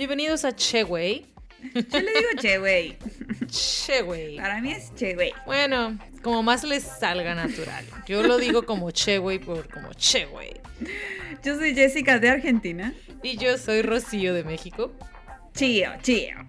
Bienvenidos a Cheway. Yo le digo che, güey. Cheway. Para mí es che, güey. Bueno, como más les salga natural. Yo lo digo como Cheway por como Cheway. Yo soy Jessica de Argentina. Y yo soy Rocío de México. Chío, chío.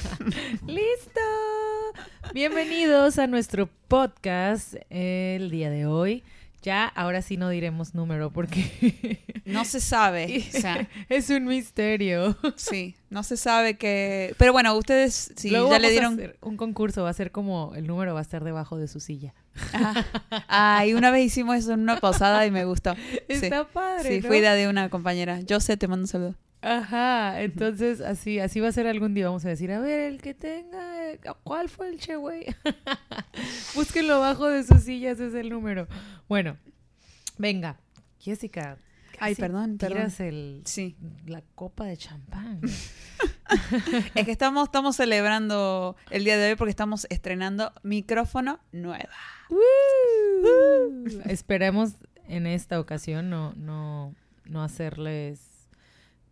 ¡Listo! Bienvenidos a nuestro podcast el día de hoy. Ya, ahora sí no diremos número porque No se sabe. O sea, es un misterio. sí, no se sabe que. Pero bueno, ustedes sí, Luego ya le dieron. un concurso, va a ser como el número va a estar debajo de su silla. Ay, una vez hicimos eso en una posada y me gustó. Sí. Está padre. Sí, idea de una compañera. Yo sé, te mando un saludo. Ajá, entonces así, así va a ser algún día. Vamos a decir, a ver, el que tenga, eh, ¿cuál fue el che, güey? Búsquenlo abajo de sus sillas, es el número. Bueno, venga, Jessica. Ay, perdón, perdón. Tiras el, Sí. la copa de champán. Es que estamos, estamos celebrando el día de hoy porque estamos estrenando micrófono nueva. Esperemos en esta ocasión no, no, no hacerles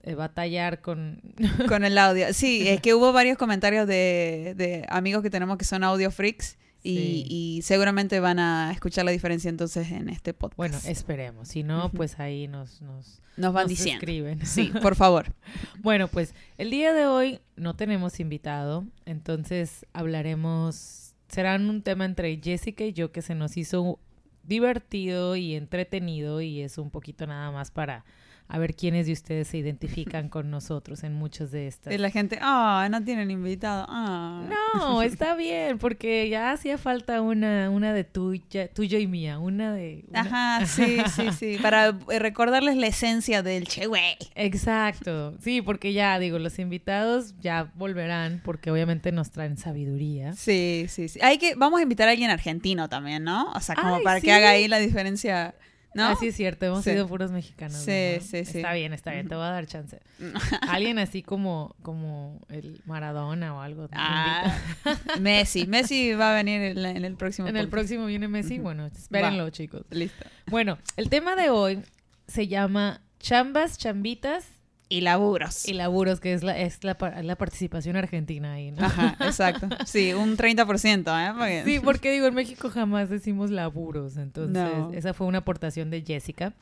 eh, batallar con... Con el audio. Sí, es que hubo varios comentarios de, de amigos que tenemos que son audio freaks y, Sí. y seguramente van a escuchar la diferencia entonces en este podcast. Bueno, esperemos. Si no, pues ahí nos, nos, nos van nos diciendo. escriben. Sí, por favor. Bueno, pues el día de hoy no tenemos invitado, entonces hablaremos, será un tema entre Jessica y yo que se nos hizo divertido y entretenido y es un poquito nada más para a ver quiénes de ustedes se identifican con nosotros en muchas de estas. Y la gente, ah, no tienen invitado. Ah. No, está bien, porque ya hacía falta una, una de tuya, tuya y mía, una de... una- Ajá, sí, sí, sí. Para eh, recordarles la esencia del che, güey. Exacto, sí, porque ya digo, los invitados ya volverán porque obviamente nos traen sabiduría. Sí, sí, sí. Hay que, vamos a invitar a alguien argentino también, ¿no? O sea, como Ay, para sí. que haga ahí la diferencia, ¿no? Así es cierto, hemos Sí. sido puros mexicanos. Sí, ¿no? sí, sí. Está bien, está bien, te voy a dar chance. Alguien así como, como el Maradona o algo. Ah, Messi. Messi va a venir en, la- en el próximo. en el próximo viene Messi, bueno, espérenlo chicos. Listo. Bueno, el tema de hoy se llama chambas, chambitas Y laburos. y laburos, que es la, es la, la participación argentina ahí, ¿no? Ajá, exacto. Sí, un 30%, ¿eh? Porque- Sí, porque digo, en México jamás decimos laburos, entonces No. esa fue una aportación de Jessica.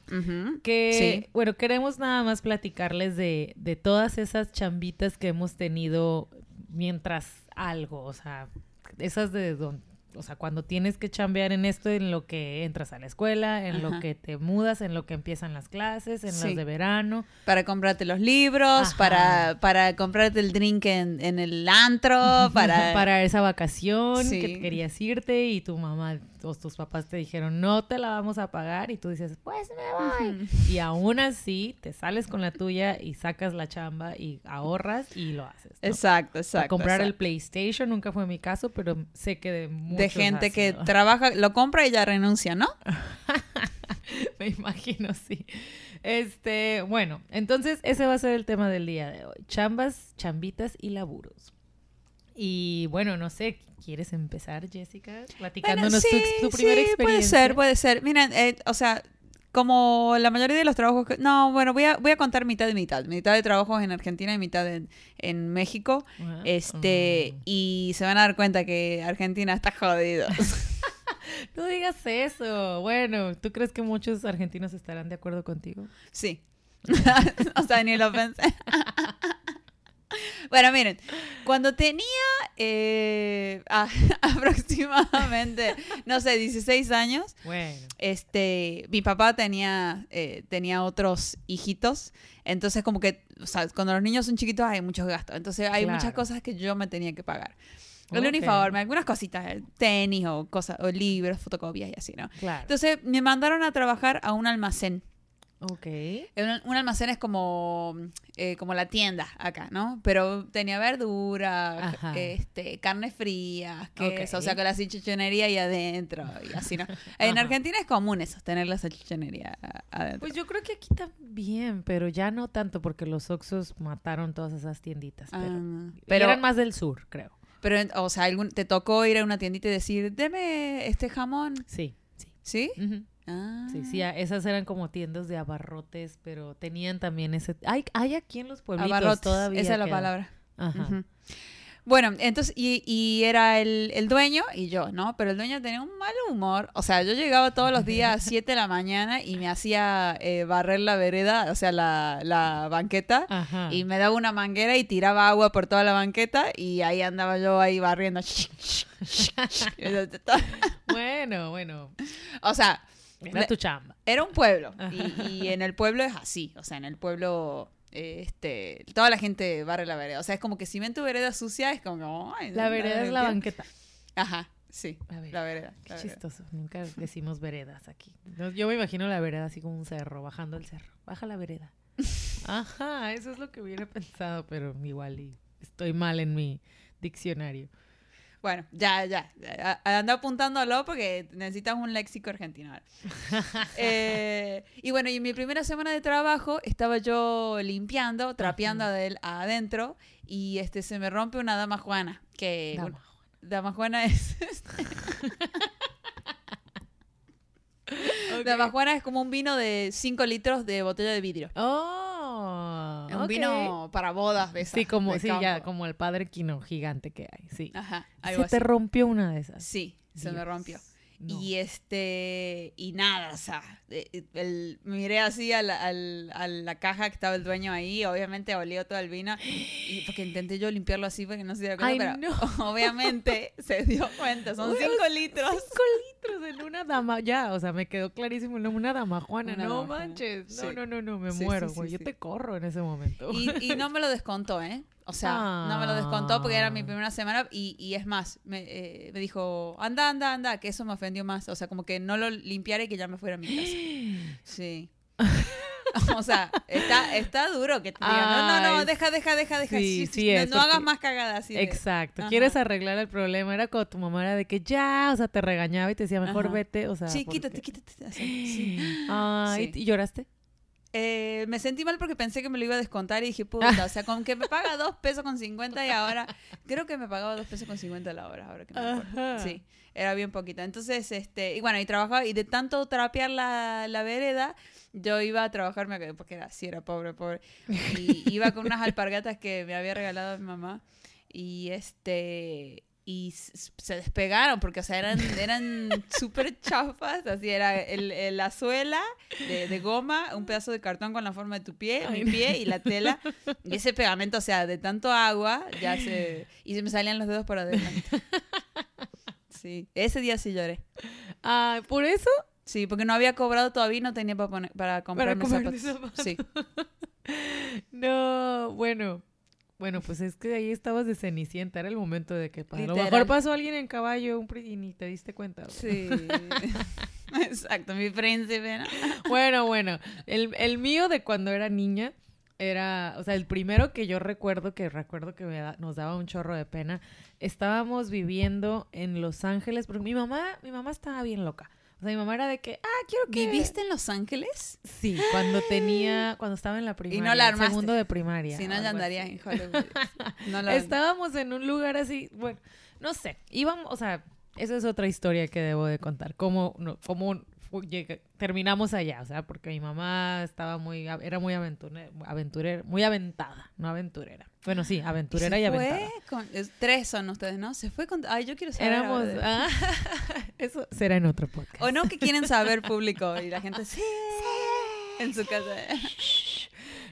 Que, Sí. bueno, queremos nada más platicarles de, de todas esas chambitas que hemos tenido mientras algo, o sea, esas de don- o sea, cuando tienes que chambear en esto, en lo que entras a la escuela, en lo que te mudas, en lo que empiezan las clases, en Sí. las de verano. Para comprarte los libros, Ajá. para, para comprarte el drink en, en el antro, para... para esa vacación Sí. que querías irte y tu mamá tus papás te dijeron no te la vamos a pagar y tú dices pues me voy y aún así te sales con la tuya y sacas la chamba y ahorras y lo haces ¿no? Exacto, exacto. comprar el. PlayStation nunca fue mi caso pero sé que de De gente que trabaja, lo compra y ya renuncia, ¿no? me imagino sí este bueno entonces ese va a ser el tema del día de hoy chambas chambitas y laburos y bueno no sé quieres empezar Jessica platicándonos Bueno, tu, tu primera sí, experiencia Puede ser, puede ser. Miren, eh, o sea, como la mayoría de los trabajos que... No, bueno, voy a, voy a contar mitad y mitad. Mitad de trabajos en Argentina y mitad en, en México. Ajá. Este, Mm. y se van a dar cuenta que Argentina está jodido. No digas eso. Bueno, ¿tú crees que muchos argentinos estarán de acuerdo contigo? Sí. o sea, ni lo pensé. bueno, miren, cuando tenía eh, a- aproximadamente, no sé, 16 años, Bueno. este, mi papá tenía, eh, tenía otros hijitos, entonces como que, o sea, cuando los niños son chiquitos hay muchos gastos, entonces hay Claro. muchas cosas que yo me tenía que pagar. El Ok. uniforme, algunas cositas, eh, tenis o cosas, o libros, fotocopias y así, ¿no? Claro. Entonces me mandaron a trabajar a un almacén. Ok. Un, un almacén es como, eh, como la tienda acá, ¿no? Pero tenía verdura, Ajá. este, carne fría, queso, Ok. o sea, con la salchichonería ahí adentro y así, ¿no? En Ajá. Argentina es común eso, tener la salchichonería adentro. Pues yo creo que aquí también, pero ya no tanto porque los Oxos mataron todas esas tienditas. Pero, Ah, pero eran más del sur, creo. pero, o sea, algún- te tocó ir a una tiendita y decir, deme este jamón, Sí, sí. ¿sí? Ah. Sí, sí, a- esas eran como tiendas de abarrotes, pero tenían también ese... Hay, hay aquí en los pueblitos Abarrotes, todavía. esa es la palabra. Ajá. Bueno, entonces, y, y era el, el dueño y yo, ¿no? Pero el dueño tenía un mal humor. O sea, yo llegaba todos los días a 7 de la mañana y me hacía eh, barrer la vereda, o sea, la, la banqueta. Ajá. Y me daba una manguera y tiraba agua por toda la banqueta y ahí andaba yo ahí barriendo. Bueno, bueno. o sea, Era tu chamba. era un pueblo y, y en el pueblo es así, o sea, en el pueblo este toda la gente barre la vereda, o sea, es como que si ven tu vereda sucia es como ay, La vereda es la banqueta. Ajá, sí, La vereda. la vereda. Qué la vereda. chistoso. Nunca decimos veredas aquí. Yo me imagino la vereda así como un cerro, bajando el cerro. Baja la vereda. Ajá, eso es lo que hubiera pensado, pero igual y estoy mal en mi diccionario. Bueno, ya, ya, a- a- anda apuntándolo porque necesitas un léxico argentino. ahora. Eh, y bueno, y en mi primera semana de trabajo estaba yo limpiando, trapeando Ajá. adentro y este se me rompe una dama juana, que Dama. dama juana es Ok. Dama Juana es como un vino de 5 litros de botella de vidrio. Oh, un vino para bodas de esas, Sí, como, de sí, ya, como el padre quino gigante que hay, sí. Ajá, Se te rompió una de esas. Sí, se me rompió. No. Y este, y nada, o sea, eh, el- miré así a la, al- a la caja que estaba el dueño ahí, obviamente olió todo el vino, y porque intenté yo limpiarlo así para que no se diera cuenta, Ay, pero no. obviamente se dio cuenta, son Uy, 5 litros. Cinco litros en una dama, ya, o sea, me quedó clarísimo, no, una dama Juana, Una no dama juana. manches, no, Sí. no, no, no, me Sí, muero, sí, güey, yo sí. te corro en ese momento. Y, y no me lo descontó, ¿eh? O sea, no me lo descontó porque era mi Ah. primera semana y, y es más, me, eh, me dijo, anda, anda, anda, que eso me ofendió más. O sea, como que no lo limpiara y que ya me fuera a mi casa. Sí. o sea, está, está duro que te digan, no, no, no, deja, deja, deja, deja. sí, Sí, sí no, hagas más cagadas así. Exacto, quieres arreglar el problema, era como tu mamá era de que ya, o sea, te regañaba y te decía, mejor Ajá. vete, o sea. Sí, porque- quítate, quítate. así, sí. Ay, Sí. ¿y lloraste? Eh, me sentí mal porque pensé que me lo iba a descontar y dije, puta, o sea, con que me paga dos pesos con 50 y ahora, creo que me pagaba dos pesos con 50 la hora, ahora que me acuerdo. Sí, era bien poquita. Entonces, este, y bueno, y trabajaba, y de tanto trapear la, la vereda, yo iba a trabajar, me- porque era así, era pobre, pobre, y iba con unas alpargatas que me había regalado mi mamá, y este... Y se despegaron porque, o sea, eran, eran súper chafas. Así era el, el- la suela de, de goma, un pedazo de cartón con la forma de tu pie, Ay, mi pie y la tela. Y ese pegamento, o sea, de tanto agua, ya se... Y se me salían los dedos por adelante. Sí, ese día sí lloré. Ay, ¿por eso? Sí, porque no había cobrado todavía y no tenía para, poner, para comprarme comprarte zapatos. zapatos. Sí. No, bueno. Bueno, pues es que ahí estabas de cenicienta, era el momento de que a lo mejor pasó alguien en caballo un y ni te diste cuenta. güey. Sí. Exacto, mi príncipe, ¿no? Bueno, bueno, el, el mío de cuando era niña era, o sea, el primero que yo recuerdo, que recuerdo que me da- nos daba un chorro de pena, estábamos viviendo en Los Ángeles, porque mi mamá, mi mamá estaba bien loca. O sea, mi mamá era de que, ah, quiero que... ¿Viviste en Los Ángeles? Sí, cuando tenía, cuando estaba en la primaria. la en armaste. segundo de primaria. Si no, ya andarías en Hollywood. No Estábamos en un lugar así, bueno, no sé, íbamos, o sea, esa es otra historia que debo de contar, cómo, no, cómo terminamos allá, o sea, porque mi mamá estaba muy, era muy aventurera, aventurera, muy aventada, no aventurera. Bueno, sí, aventurera y, se fue con- es- tres son ustedes, ¿no? Se fue con... Ay, yo quiero saber. Éramos, ah, eso será en otro podcast. O no que quieren saber público y la gente sí, en su casa.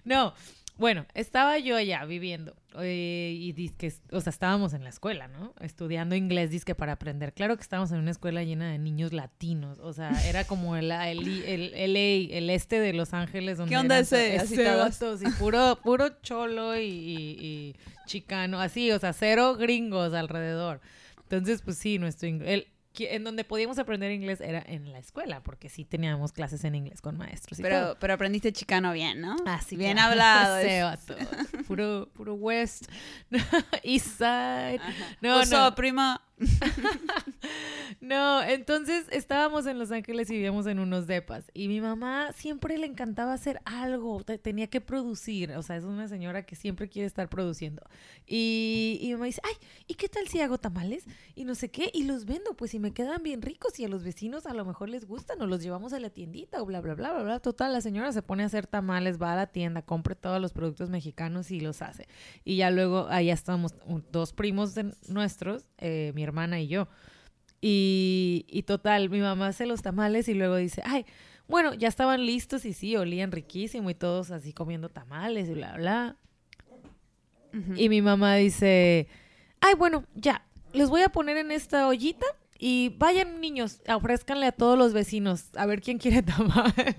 No, bueno, estaba yo allá viviendo eh, y dizque, o sea, estábamos en la escuela, ¿no? Estudiando inglés, disque para aprender. Claro que estábamos en una escuela llena de niños latinos, o sea, era como el, el, el, LA, el este de Los Ángeles. Donde ¿Qué onda ese? Así todos. sí, puro, puro cholo y, y- y chicano, así, o sea, cero gringos alrededor. Entonces, pues sí, nuestro ing- el que- en donde podíamos aprender inglés era en la escuela, porque sí teníamos clases en inglés con maestros y todo. Pero, pero aprendiste chicano bien, ¿no? Así bien que- hablado. Puro, puro West. East Side. No, no. up, prima? No, entonces estábamos en Los Ángeles y vivíamos en unos depas. Y mi mamá siempre le encantaba hacer algo, te- tenía que producir. O sea, es una señora que siempre quiere estar produciendo. Y, y mi mamá dice, ay, ¿y qué tal si hago tamales? Y no sé qué, y los vendo, pues si me quedan bien ricos y a los vecinos a lo mejor les gustan, o los llevamos a la tiendita, o bla, bla, bla, bla, bla. Total, la señora se pone a hacer tamales, va a la tienda, compra todos los productos mexicanos y los hace. Y ya luego, allá estábamos un- dos primos de nuestros, eh, mi hermana y yo. Y, y total, mi mamá hace los tamales y luego dice, ay, bueno, ya estaban listos y sí, olían riquísimo y todos así comiendo tamales y bla, bla. Y mi mamá dice, ay, bueno, ya, les voy a poner en esta ollita y vayan niños, ofrézcanle a todos los vecinos a ver quién quiere tamales.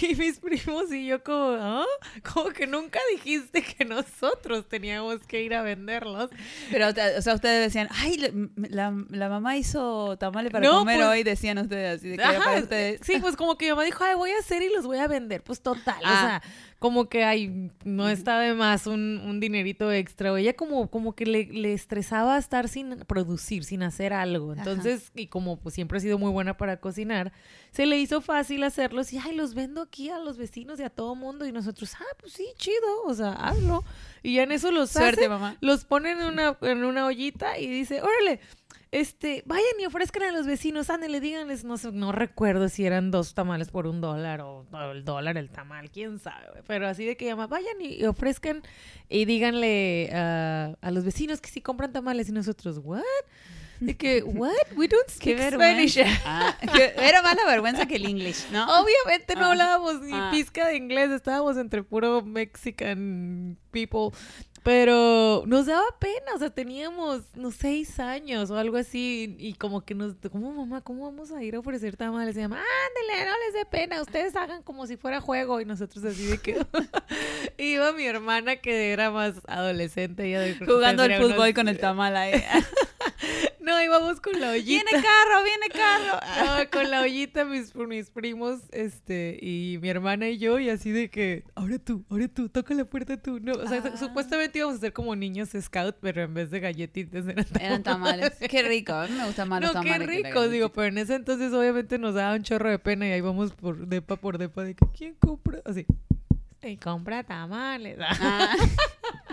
Y mis primos y yo como, ¿ah? Como que nunca dijiste que nosotros teníamos que ir a venderlos. Pero, o sea, ustedes decían, ay, la, la- mamá hizo tamales para No, comer pues- hoy, decían ustedes, así de que Ajá, para ustedes. Sí, pues como que mi mamá dijo, ay, voy a hacer y los voy a vender. Pues total, o Ah. sea, como que ay, no está de más un, un dinerito extra. O ella como, como que le, le estresaba estar sin producir, sin hacer algo. Entonces, y como pues siempre ha sido muy buena para cocinar, se le hizo fácil hacerlos y, ay, los vendo aquí a los vecinos y a todo mundo. Y nosotros, ah, pues sí, chido, o sea, hazlo. Y ya en eso los Suerte, hace, mamá. los pone en una, en una ollita y dice, órale, este, vayan y ofrezcan a los vecinos, ándale, díganles, no sé, no recuerdo si eran dos tamales por un dólar o, o el dólar el tamal, quién sabe, pero así de que llama, vayan y, y ofrezcan y díganle ah, a los vecinos que si compran tamales y nosotros, what? De que, what? We don't Qué speak Spanish. vergüenza. Ah, que era más la vergüenza que el English, ¿no? Obviamente no Ah. hablábamos ni Ah. pizca de inglés, estábamos entre puro Mexican people. Pero nos daba pena, o sea, teníamos, no, seis años o algo así, y como que nos, ¿cómo mamá? ¿Cómo vamos a ir a ofrecer tamales? Y mamá, ándale, no les dé pena, ustedes hagan como si fuera juego, y nosotros así de que... Iba mi hermana que era más adolescente, ella de- Jugando al fútbol unos- con el tamal ahí. No, íbamos con la ollita. viene carro, viene carro. No, con la ollita mis, mis primos, este, y mi hermana y yo, y así de que, ahora tú, ahora tú, toca la puerta tú. No, o sea, Ah. supuestamente íbamos a ser como niños scout, pero en vez de galletitas eran tamales. Eran tamales. Qué rico, a mí me gustan más los No, qué tamales. rico, digo, pero en ese entonces obviamente nos daba un chorro de pena y ahí vamos por depa por depa de que, ¿quién compra? Así. Y compra tamales. Ah.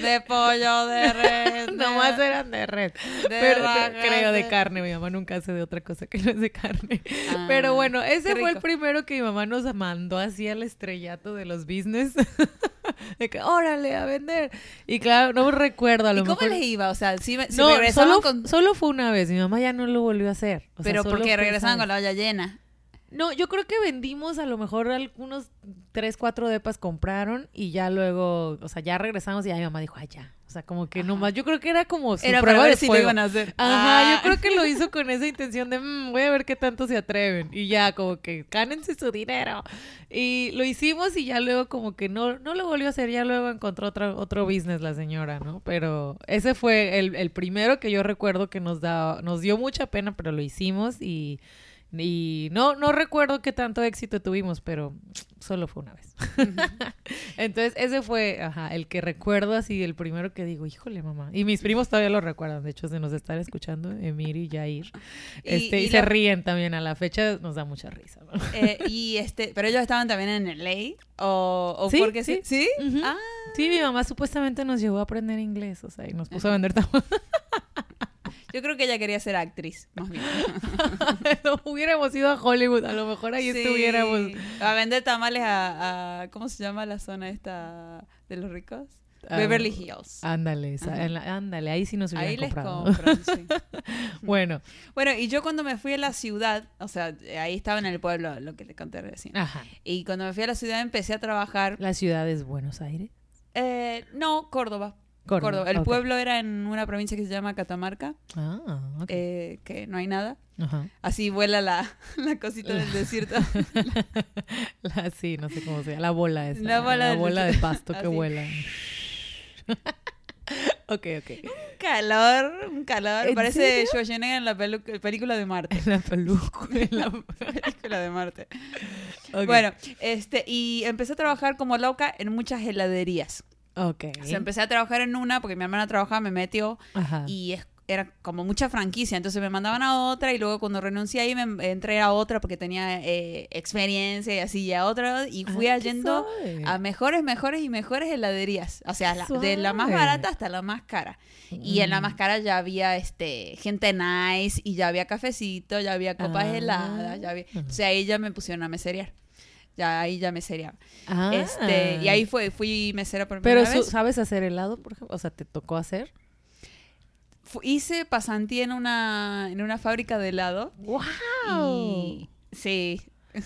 De pollo, de red. Nomás de- eran de red. de Pero creo de carne. Mi mamá nunca hace de otra cosa que no es de carne. Ah, Pero bueno, ese fue el primero que mi mamá nos mandó así al estrellato de los business. de que, órale, a vender. Y claro, no recuerdo a ¿Y lo cómo mejor. les iba? O sea, si, si no, regresaban solo, con... solo fue una vez. Mi mamá ya no lo volvió a hacer. O sea, Pero porque regresaban esa con la olla llena. No, yo creo que vendimos a lo mejor algunos tres, cuatro depas compraron y ya luego, o sea, ya regresamos y ya mi mamá dijo, ay, ya. O sea, como que Ajá. nomás, yo creo que era como su Era prueba para ver de si lo fuego. iban a hacer. Ajá, Ah. yo creo que lo hizo con esa intención de, "Mm, voy a ver qué tanto se atreven. Y ya, como que, gánense su dinero. Y lo hicimos y ya luego como que no, no lo volvió a hacer, ya luego encontró otro, otro business la señora, ¿no? Pero ese fue el, el primero que yo recuerdo que nos, da, nos dio mucha pena, pero lo hicimos y... Y no, no recuerdo qué tanto éxito tuvimos, pero solo fue una vez. Entonces, ese fue ajá, el que recuerdo así, el primero que digo, híjole, mamá. Y mis primos todavía lo recuerdan, de hecho, se nos están escuchando, Emir y Jair. Y- Este, y, y se ríen también, a la fecha nos da mucha risa. ¿no? Eh, y este, pero ellos estaban también en LA o, o Sí, porque sí. sí. Ah, Sí, mi mamá supuestamente nos llevó a aprender inglés, o sea, y nos puso a vender tamales. yo creo que ella quería ser actriz, más bien. Hubiéramos ido a Hollywood, a lo mejor ahí Sí, estuviéramos. A vender tamales a, a- ¿cómo se llama la zona esta de los ricos? Ah, Beverly Hills. Ándale, ándale, ahí sí nos hubieran Ahí les comprado. compran, sí. bueno, Bueno, y yo cuando me fui a la ciudad, o sea, ahí estaba en el pueblo, lo que le conté recién. ajá. Y cuando me fui a la ciudad empecé a trabajar. La ciudad es Buenos Aires. eh, no, Córdoba. Córdoba, Córdoba. El pueblo era en una provincia que se llama Catamarca, Ah, ok. eh, que no hay nada. Ajá. Así vuela la, la cosita del desierto. La, sí, no sé cómo se llama. La bola esa. La bola de pasto que Así. vuela. ok, ok. calor, un calor. ¿En Parece serio? Schwarzenegger en la película de Marte. En la peluca. En la película de Marte. Bueno, este, y empecé a trabajar como loca en muchas heladerías. Ok. O sea, empecé a trabajar en una porque mi hermana trabajaba, me metió Ajá. y es- era como mucha franquicia, entonces me mandaban a otra y luego cuando renuncié ahí me entré a otra porque tenía eh, experiencia y así y a otra y fui qué yendo a mejores, mejores y mejores heladerías, o sea, la- de la más barata hasta la más cara. Y en la más cara ya había este gente nice y ya había cafecito, ya había copas Ah. heladas, ya había, o sea, ahí ya me pusieron a meserear. Ya ahí ya mesereaba. Ah. Este, y ahí fue, fui mesera por Pero primera su- vez. ¿sabes hacer helado, por ejemplo? O sea, ¿te tocó hacer? Hice pasantía en una, en una fábrica de helado. ¡Wow! Y sí.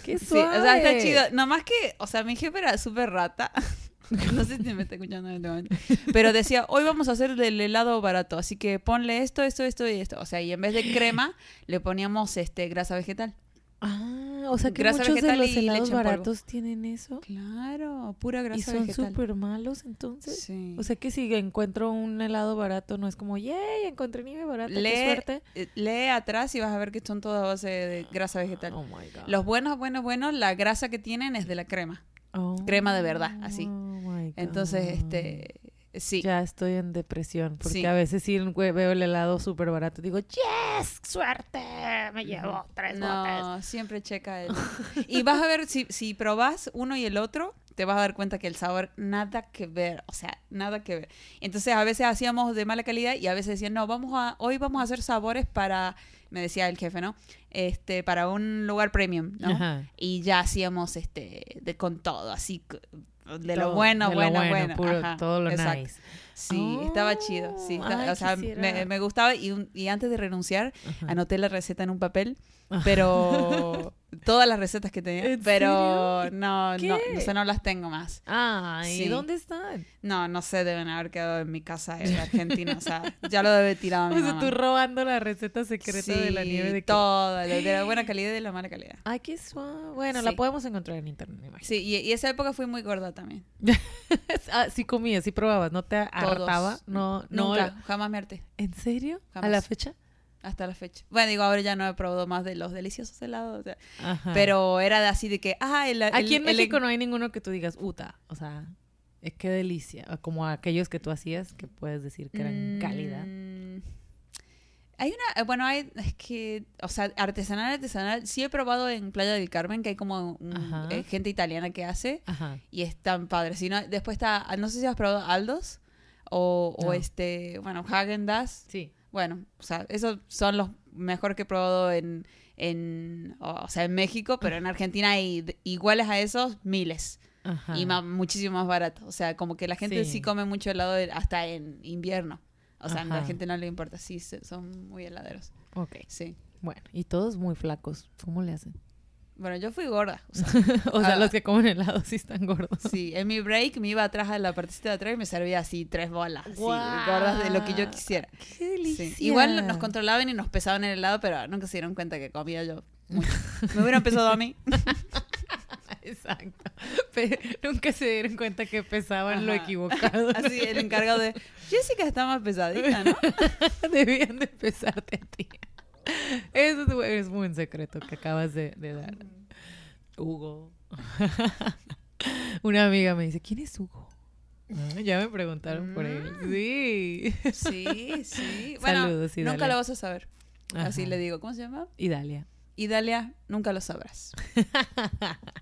¡Qué Sí, o sea, está suave! chido. Nomás que, o sea, mi jefe era súper rata. No sé si me está escuchando en este momento. Pero decía, hoy vamos a hacer del helado barato, así que ponle esto, esto, esto y esto. O sea, y en vez de crema, le poníamos este grasa vegetal. Ah, o sea que Grasa muchos de los y helados baratos tienen eso. Claro, pura Y grasa son vegetal. súper malos, entonces. Sí. O sea que si encuentro un helado barato, no es como, yay, encontré nieve barata, qué lee, suerte. eh, lee atrás y vas a ver que son todas a base de grasa vegetal. Oh my God. Los buenos, buenos, buenos, la grasa que tienen es de la crema. Oh, crema de verdad, así. oh my God. Entonces, este, sí. Ya estoy en depresión, porque Sí. a veces sí veo el helado súper barato. Digo, yes, suerte, me llevo tres botes. No, siempre checa el... Y vas a ver, si, si probás uno y el otro, te vas a dar cuenta que el sabor nada que ver, o sea, nada que ver. Entonces a veces hacíamos de mala calidad y a veces decían, no, vamos a, hoy vamos a hacer sabores para, me decía el jefe, ¿no? Este, para un lugar premium, ¿no? Ajá. Y ya hacíamos este, de con todo, así, de lo bueno, de lo bueno, bueno. puro, ajá, todo lo exacto. nice. Sí, estaba chido. Sí, está- ay, o sea, me, me gustaba y, un- y antes de renunciar Ajá. anoté la receta en un papel. Pero todas las recetas que tenía, ¿En pero no, no, o sea, no las tengo más. Ay, Sí. ¿dónde están? No, no sé, deben haber quedado en mi casa en Argentina, o sea, ya lo debe tirado mi O sea, mamá. tú robando la receta secreta de la nieve de todo, de, la buena calidad y de la mala calidad. Ay, qué suave. Bueno, la podemos encontrar en internet, me imagino. Sí, y, y esa época fui muy gorda también. ah, sí comías, sí probabas, ¿no te hartaba? No, no. Nunca, jamás me harté, ¿En serio? ¿A la fecha? Hasta la fecha. Bueno, digo, ahora ya no he probado más de los deliciosos helados, o sea, Ajá. pero era de así de que, ah, el, el- Aquí en el- México no hay ninguno que tú digas, uta, o sea, es que delicia. Como aquellos que tú hacías, que puedes decir que eran calidad. Mm, Hay una, eh, bueno, hay, es que, o sea, artesanal, artesanal, sí he probado en Playa del Carmen, que hay como un- eh, gente italiana que hace, Ajá. y es tan padre. Si no, después está, no sé si has probado Aldos, o, este, bueno, Hagen Dazs. Sí. Bueno, o sea, esos son los mejores que he probado en, en o sea, en México, pero en Argentina hay iguales a esos miles Ajá. y muchísimo más barato. O sea, como que la gente sí, Sí. come mucho helado de- hasta en invierno. O sea, a la gente no le importa, sí, son muy heladeros. Ok. Sí. Bueno, y todos muy flacos. ¿Cómo le hacen? Bueno, yo fui gorda. O sea, o sea, Ah. los que comen helado sí están gordos. sí, en mi break me iba atrás a la partecita de atrás y me servía así tres bolas, así, Guau. gordas de lo que yo quisiera. ¡Qué Sí. delicia! Igual nos controlaban y nos pesaban el helado, pero nunca se dieron cuenta que comía yo mucho. Me hubieran pesado a mí. Exacto. Pe- nunca se dieron cuenta que pesaban lo equivocado. Así, el encargado de Jessica está más pesadita, ¿no? Debían de pesarte a ti. Eso es, un secreto que acabas de, de dar. Hugo. Una amiga me dice, ¿quién es Hugo? Ah, Ya me preguntaron por él. Sí. Sí, sí. Bueno, Saludos, nunca Idalia. lo vas a saber. Así le digo. ¿Cómo se llama? Y Dalia. Y Dalia, nunca lo sabrás.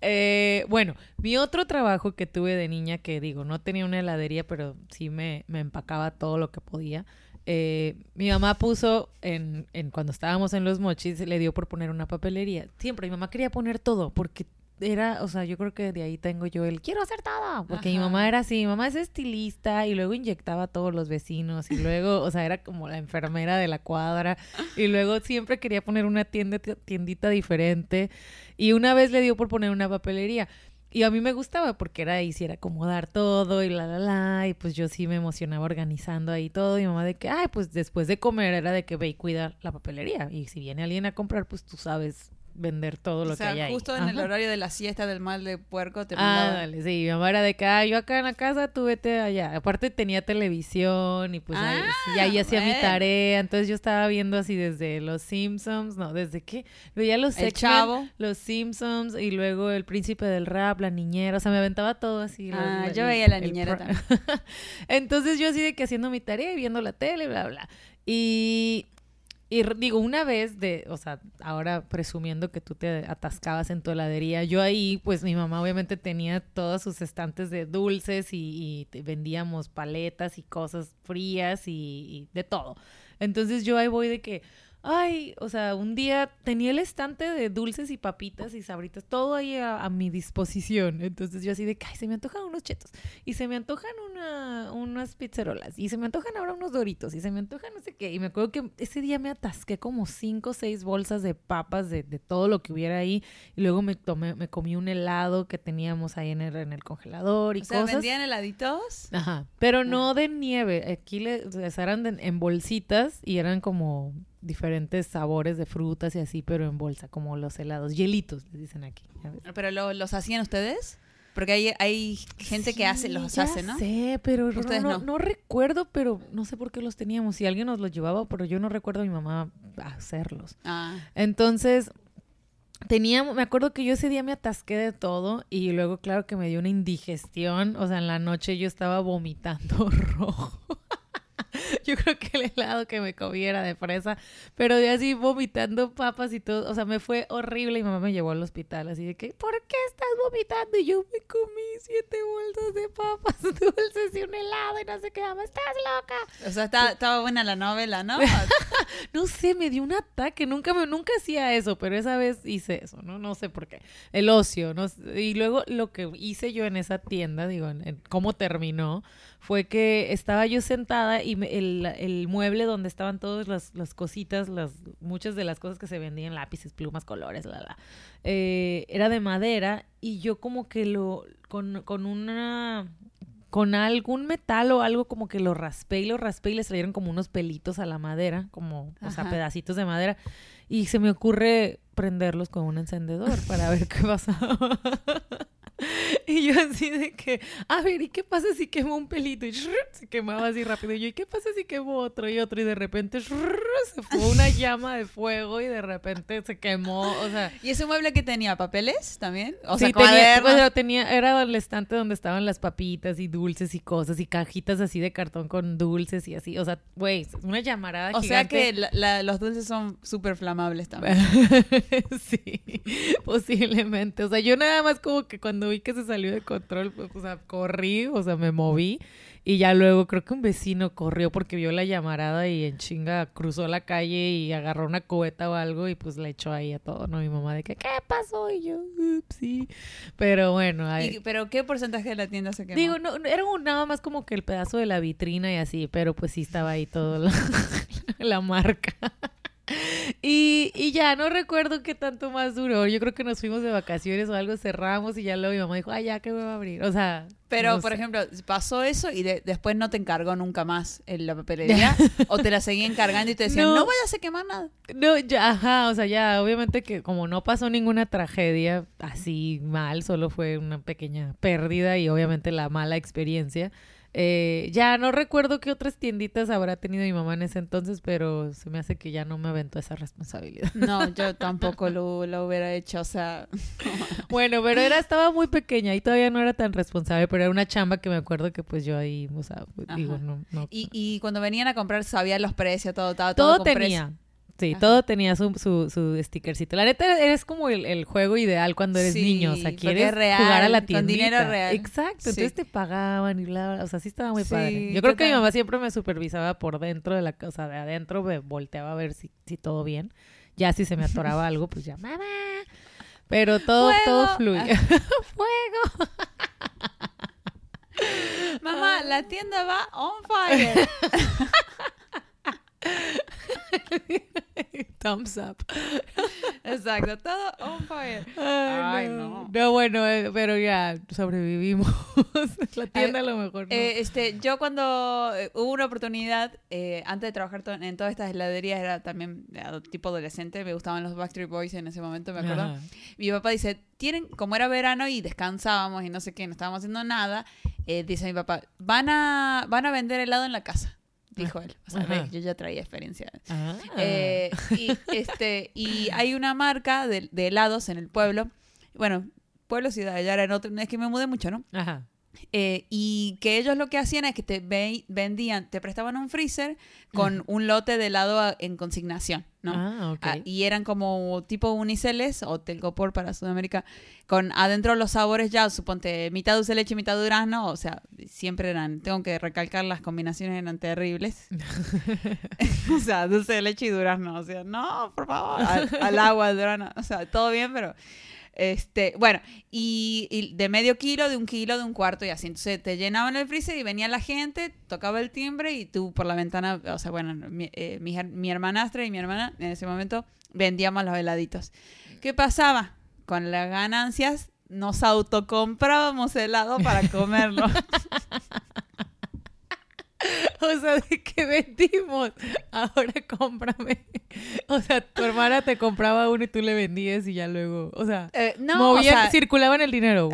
Eh, bueno, mi otro trabajo que tuve de niña, que digo, no tenía una heladería, pero sí me, me empacaba todo lo que podía. Eh, mi mamá puso en, en cuando estábamos en los mochis, le dio por poner una papelería. Siempre mi mamá quería poner todo, porque era, o sea, yo creo que de ahí tengo yo el quiero hacer todo, porque mi mamá era así, mi mamá es estilista y luego inyectaba a todos los vecinos y luego, o sea, era como la enfermera de la cuadra y luego siempre quería poner una tienda, tiendita diferente y una vez le dio por poner una papelería. Y a mí me gustaba porque era ahí, sí era acomodar todo y la, la, la. Y pues yo sí me emocionaba organizando ahí todo. Y mamá de que, ay, pues después de comer era de que ve y cuida la papelería. Y si viene alguien a comprar, pues tú sabes vender todo lo o sea, que hay ahí. justo en el horario de la siesta del mal de puerco te Ah, dale, sí, mi mamá era de ah, yo acá en la casa, tú vete allá. Aparte tenía televisión y pues ahí, Ah, sí, ahí hacía mi tarea. Entonces yo estaba viendo así desde Los Simpsons, no, desde qué, veía los El Chavo. Los Simpsons y luego El Príncipe del Rap, La Niñera, o sea, me aventaba todo así. Ah, yo el- veía La Niñera también. Entonces yo así de que haciendo mi tarea y viendo la tele, bla, bla. Y, y digo, una vez de, o sea, ahora presumiendo que tú te atascabas en tu heladería, yo ahí, pues mi mamá obviamente tenía todos sus estantes de dulces y, vendíamos paletas y cosas frías y, y de todo. Entonces yo ahí voy de que, ay, o sea, un día tenía el estante de dulces y papitas y sabritas, todo ahí a, a mi disposición. Entonces yo así de ay, se me antojan unos chetos y se me antojan una, unas pizzerolas y se me antojan ahora unos doritos y se me antojan no sé qué. Y me acuerdo que ese día me atasqué como cinco o seis bolsas de papas de, de todo lo que hubiera ahí y luego me tomé, me comí un helado que teníamos ahí en el, en el congelador y O sea, cosas. vendían heladitos. Ajá, pero no de nieve. Aquí le, o sea, eran de- en bolsitas y eran como diferentes sabores de frutas y así, pero en bolsa, como los helados, hielitos, les dicen aquí. ¿Pero lo- los hacían ustedes? Porque hay, hay gente que hace, los ya hace, ¿no? sé, pero no- Ustedes no, no. no recuerdo, pero no sé por qué los teníamos. Si alguien nos los llevaba, pero yo no recuerdo a mi mamá hacerlos. Ah, Entonces, teníamos, me acuerdo que yo ese día me atasqué de todo y luego, claro que me dio una indigestión. O sea, en la noche yo estaba vomitando rojo. Yo creo que el helado que me comí era de fresa, pero de así vomitando papas y todo, o sea, me fue horrible y mi mamá me llevó al hospital, así de que, ¿por qué estás vomitando? Y yo me comí siete bolsas de papas dulces y un helado y no sé qué, mamá, estás loca. o sea, está- estaba buena la novela, ¿no? No sé, me dio un ataque, nunca me, nunca hacía eso, pero esa vez hice eso, ¿no? No sé por qué. El ocio, ¿no? Y luego lo que hice yo en esa tienda, digo, en, en cómo terminó, fue que estaba yo sentada y me- el, el mueble donde estaban todas las, las cositas, las, muchas de las cosas que se vendían, lápices, plumas, colores, la, la, eh, era de madera y yo como que lo, con, con una con algún metal o algo como que lo raspé y lo raspé y le salieron como unos pelitos a la madera, como, o sea, Ajá. pedacitos de madera. Y se me ocurre prenderlos con un encendedor para ver qué pasaba. y yo así de que, a ver, ¿y qué pasa si quemo un pelito? Y se quemaba así rápido. Y yo, ¿y qué pasa si quemo otro y otro? Y de repente se fue una llama de fuego y de repente se quemó, o sea... ¿Y ese mueble que tenía? ¿Papeles también? O sí, sea, tenía, bueno, tenía, era el estante donde estaban las papitas y dulces y cosas y cajitas así de cartón con dulces y así. O sea, güey, una llamarada O sea que gigante. la- la- los dulces son súper flamables también. sí, posiblemente. O sea, yo nada más como que cuando vi que se salió de control, pues, o sea, corrí, o sea, me moví. Y ya luego creo que un vecino corrió porque vio la llamarada y en chinga cruzó la calle y agarró una cubeta o algo y pues le echó ahí a todo, ¿no? Mi mamá de que, ¿qué pasó? Y yo, "Ups, sí. Pero bueno, ahí- Y- ¿Pero qué porcentaje de la tienda se quemó? Digo, no, no, era un- nada más como que el pedazo de la vitrina y así, pero pues sí estaba ahí todo la, la marca. Y, y ya no recuerdo qué tanto más duró. Yo creo que nos fuimos de vacaciones o algo, cerramos y ya luego mi mamá dijo, ay, ya que me va a abrir. O sea, Pero, no por sé. ejemplo, pasó eso y de- después no te encargó nunca más en la papelería o te la seguía encargando y te decían, No. no, vayas a quemar nada. No, ya, ajá, o sea, ya, obviamente que como no pasó ninguna tragedia así mal, solo fue una pequeña pérdida y obviamente la mala experiencia. Eh, ya no recuerdo qué otras tienditas habrá tenido mi mamá en ese entonces, pero se me hace que ya no me aventó esa responsabilidad. No, yo tampoco lo, lo hubiera hecho, o sea, Bueno, pero era, estaba muy pequeña y todavía no era tan responsable, pero era una chamba que me acuerdo que pues yo ahí, o sea, digo, no, no. y, y cuando venían a comprar sabían los precios, todo, todo, todo con tenía. precio. Sí, Ajá. todo tenía su, su, su stickercito. La neta es como el, el juego ideal cuando eres Sí, niño. O sea, quieres real, jugar a la con tiendita. dinero real. Exacto. Sí. Entonces te pagaban y bla, bla. O sea, sí estaba muy Sí, padre. Yo creo que mi mamá siempre me supervisaba por dentro de la casa. De adentro me volteaba a ver si, si todo bien. Ya si se me atoraba algo, pues ya, mamá. Pero todo, Fuego. todo fluye. Fuego. Mamá, la tienda va on fire. Thumbs up. Exacto, todo on fire. Ay, Ay, no. no. No, bueno, eh, pero ya sobrevivimos. La tienda a lo mejor no. Eh, este, yo cuando eh, hubo una oportunidad, eh, antes de trabajar to- en todas estas heladerías, era también eh, tipo adolescente, me gustaban los Backstreet Boys en ese momento, me acuerdo. Ajá. Mi papá dice, tienen, como era verano y descansábamos y no sé qué, no estábamos haciendo nada, eh, dice mi papá, van a, van a vender helado en la casa, dijo él. O sea, Ajá. yo ya traía experiencia. Ah. Eh, y, este, y hay una marca de, de helados en el pueblo, bueno, pueblo, ciudad, ya era en otro, es que me mudé mucho, ¿no? Ajá. Eh, y que ellos lo que hacían es que te ve- vendían, te prestaban un freezer con un lote de helado en consignación, ¿no? Ah, ok. Ah, y eran como tipo uniceles o telgopor para Sudamérica, con adentro los sabores ya, suponte mitad dulce leche mitad durazno, o sea, siempre eran, tengo que recalcar, las combinaciones eran terribles. o sea, dulce de leche y durazno, o sea, no, por favor, al, al agua, al durazno, o sea, todo bien, pero... Este, bueno, y, y de medio kilo, de un kilo, de un cuarto y así. Entonces te llenaban el freezer y venía la gente, tocaba el timbre y tú por la ventana, o sea, bueno, mi, eh, mi hermanastra y mi hermana en ese momento vendíamos los heladitos. ¿Qué pasaba? Con las ganancias nos autocomprábamos helado para comerlo. O sea, de que vendimos. Ahora cómprame. O sea, tu hermana te compraba uno y tú le vendías y ya luego. O sea, Eh, no, o movían, sea, circulaban el dinero.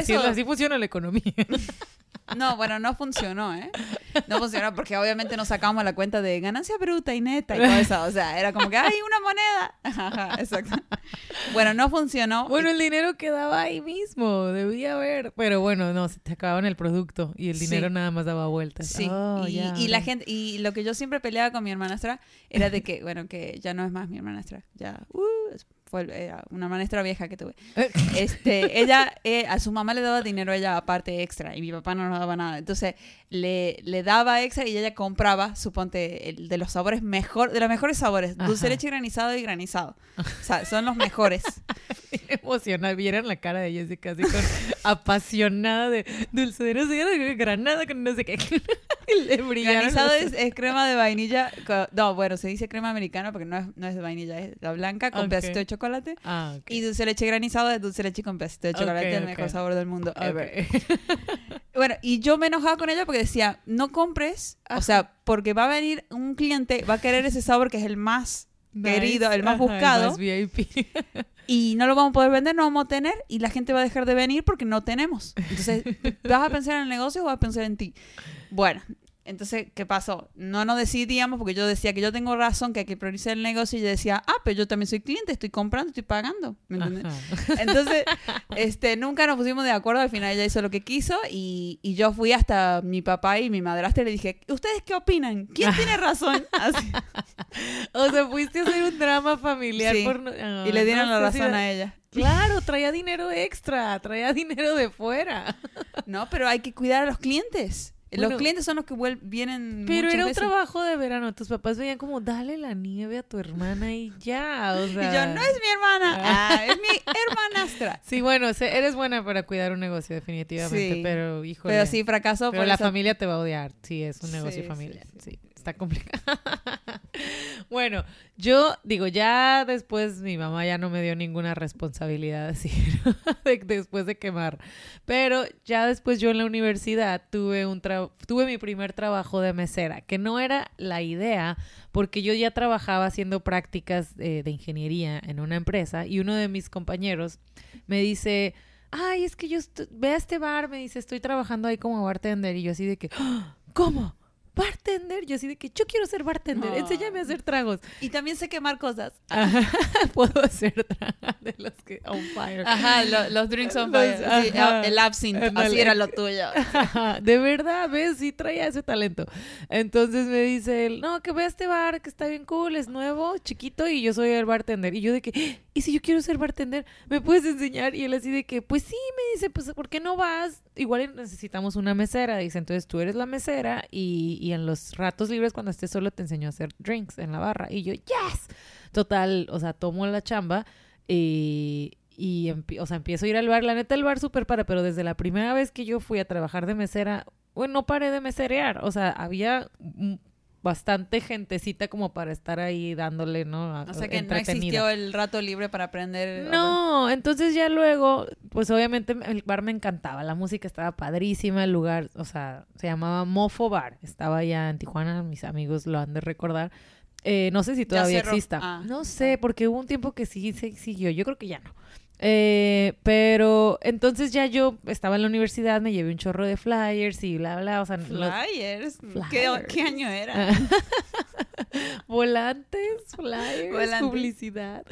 así, eso- así funciona la economía. no, bueno, no funcionó, ¿eh? No funcionó porque obviamente nos sacamos la cuenta de ganancia bruta y neta y todo eso. O sea, era como que, ¡ay, una moneda! Ajá, exacto. Bueno, no funcionó. Bueno, el dinero quedaba ahí mismo. Debía haber. Pero bueno, no, se te acababan el producto y el Sí. dinero nada más daba vueltas. Sí, Oh, y, la gente, y lo que yo siempre peleaba con mi hermanastra era de que, bueno, que ya no es más mi hermanastra, ya, uh, fue era una hermanastra vieja que tuve. Este, ella, eh, a su mamá le daba dinero a ella aparte extra y mi papá no nos daba nada. Entonces, le, le daba extra y ella compraba, suponte, el de los sabores mejor, de los mejores sabores, dulce de leche granizado y granizado. O sea, son los mejores. emocionada. Vieran la cara de Jessica así con apasionada de dulce de no sé granada con no sé qué. Le Granizado es, es crema de vainilla. No, bueno, se dice crema americana porque no es, no es de vainilla, es la blanca con Ok. pedacito de chocolate. Ah, ok. Y dulce de leche granizado es dulce de leche con pedacito de chocolate, Ok, el mejor sabor del mundo ever. Bueno, y yo me enojaba con ella porque decía, no compres, o sea, porque va a venir un cliente, va a querer ese sabor que es el más querido, el más Ajá, buscado, más VIP. y no lo vamos a poder vender, no vamos a tener, y la gente va a dejar de venir porque no tenemos. Entonces, ¿vas a pensar en el negocio o vas a pensar en ti? Bueno, entonces, ¿qué pasó? No nos decidíamos porque yo decía que yo tengo razón, que hay que priorizar el negocio, y ella decía, ah, pero yo también soy cliente, estoy comprando, estoy pagando. ¿Me entiendes? Ajá. Entonces, este, nunca nos pusimos de acuerdo. Al final ella hizo lo que quiso y, y yo fui hasta mi papá y mi madrastra y le dije, ¿ustedes qué opinan? ¿Quién tiene razón? Así. O sea, fuiste a hacer un drama familiar Sí. por no- ah, y le dieron no la si- razón a ella. Claro, traía dinero extra, traía dinero de fuera. No, pero hay que cuidar a los clientes. Bueno, los clientes son los que vienen Pero era un veces. trabajo de verano. Tus papás veían como, dale la nieve a tu hermana y ya. O Y sea, yo, no es mi hermana, ah, es mi hermanastra. Sí, bueno, eres buena para cuidar un negocio, definitivamente. Sí. Pero, híjole. Pero sí fracasó Pero por la familia te va a odiar. Sí, es un negocio Sí, familiar. Sí, está complicado. bueno, yo digo, ya después mi mamá ya no me dio ninguna responsabilidad así, de- después de quemar. Pero ya después yo en la universidad tuve un tuve mi primer trabajo de mesera, que no era la idea, porque yo ya trabajaba haciendo prácticas eh, de ingeniería en una empresa y uno de mis compañeros me dice, ay, es que yo ve a este bar, me dice, estoy trabajando ahí como bartender y yo así de que, "¡Ah! ¿cómo? Bartender, yo así de que yo quiero ser bartender, No. enséñame a hacer tragos. Y también sé quemar cosas. Ajá, Puedo hacer tragos de los que on fire. Ajá, lo- los drinks on fire. sí, el absinthe, así era lo tuyo. Ajá, De verdad, ¿ves? Sí traía ese talento. Entonces me dice él, no, que ve a este bar que está bien cool, es nuevo, chiquito, y yo soy el bartender. Y yo de que, "¡Ah! ¿y si yo quiero ser bartender? ¿Me puedes enseñar? Y él así de que, pues sí, me dice, pues ¿por qué no vas? Igual necesitamos una mesera. Dice, entonces tú eres la mesera y, y en los ratos libres cuando estés solo te enseño a hacer drinks en la barra. Y yo, yes. Total, o sea, tomo la chamba y... Y empie- o sea, empiezo a ir al bar. La neta, el bar súper para, pero desde la primera vez que yo fui a trabajar de mesera, bueno, no paré de meserear. O sea, había bastante gentecita como para estar ahí dándole, ¿no? O sea que no existió el rato libre para aprender. No, entonces ya luego, pues obviamente el bar me encantaba, la música estaba padrísima, el lugar, o sea, se llamaba Mofo Bar, estaba allá en Tijuana, mis amigos lo han de recordar. Eh, no sé si todavía exista. Ah, no sé, porque hubo un tiempo que sí se siguió, yo creo que ya no. Eh, pero entonces ya yo estaba en la universidad, me llevé un chorro de flyers y bla, bla, o sea, los- Flyers. ¿Qué, año era? Volantes, flyers, Volantes. publicidad.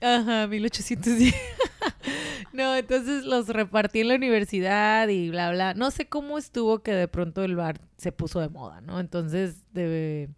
Ajá, 1810. no, entonces los repartí en la universidad y bla, bla. No sé cómo estuvo que de pronto el bar se puso de moda, ¿no? Entonces, de...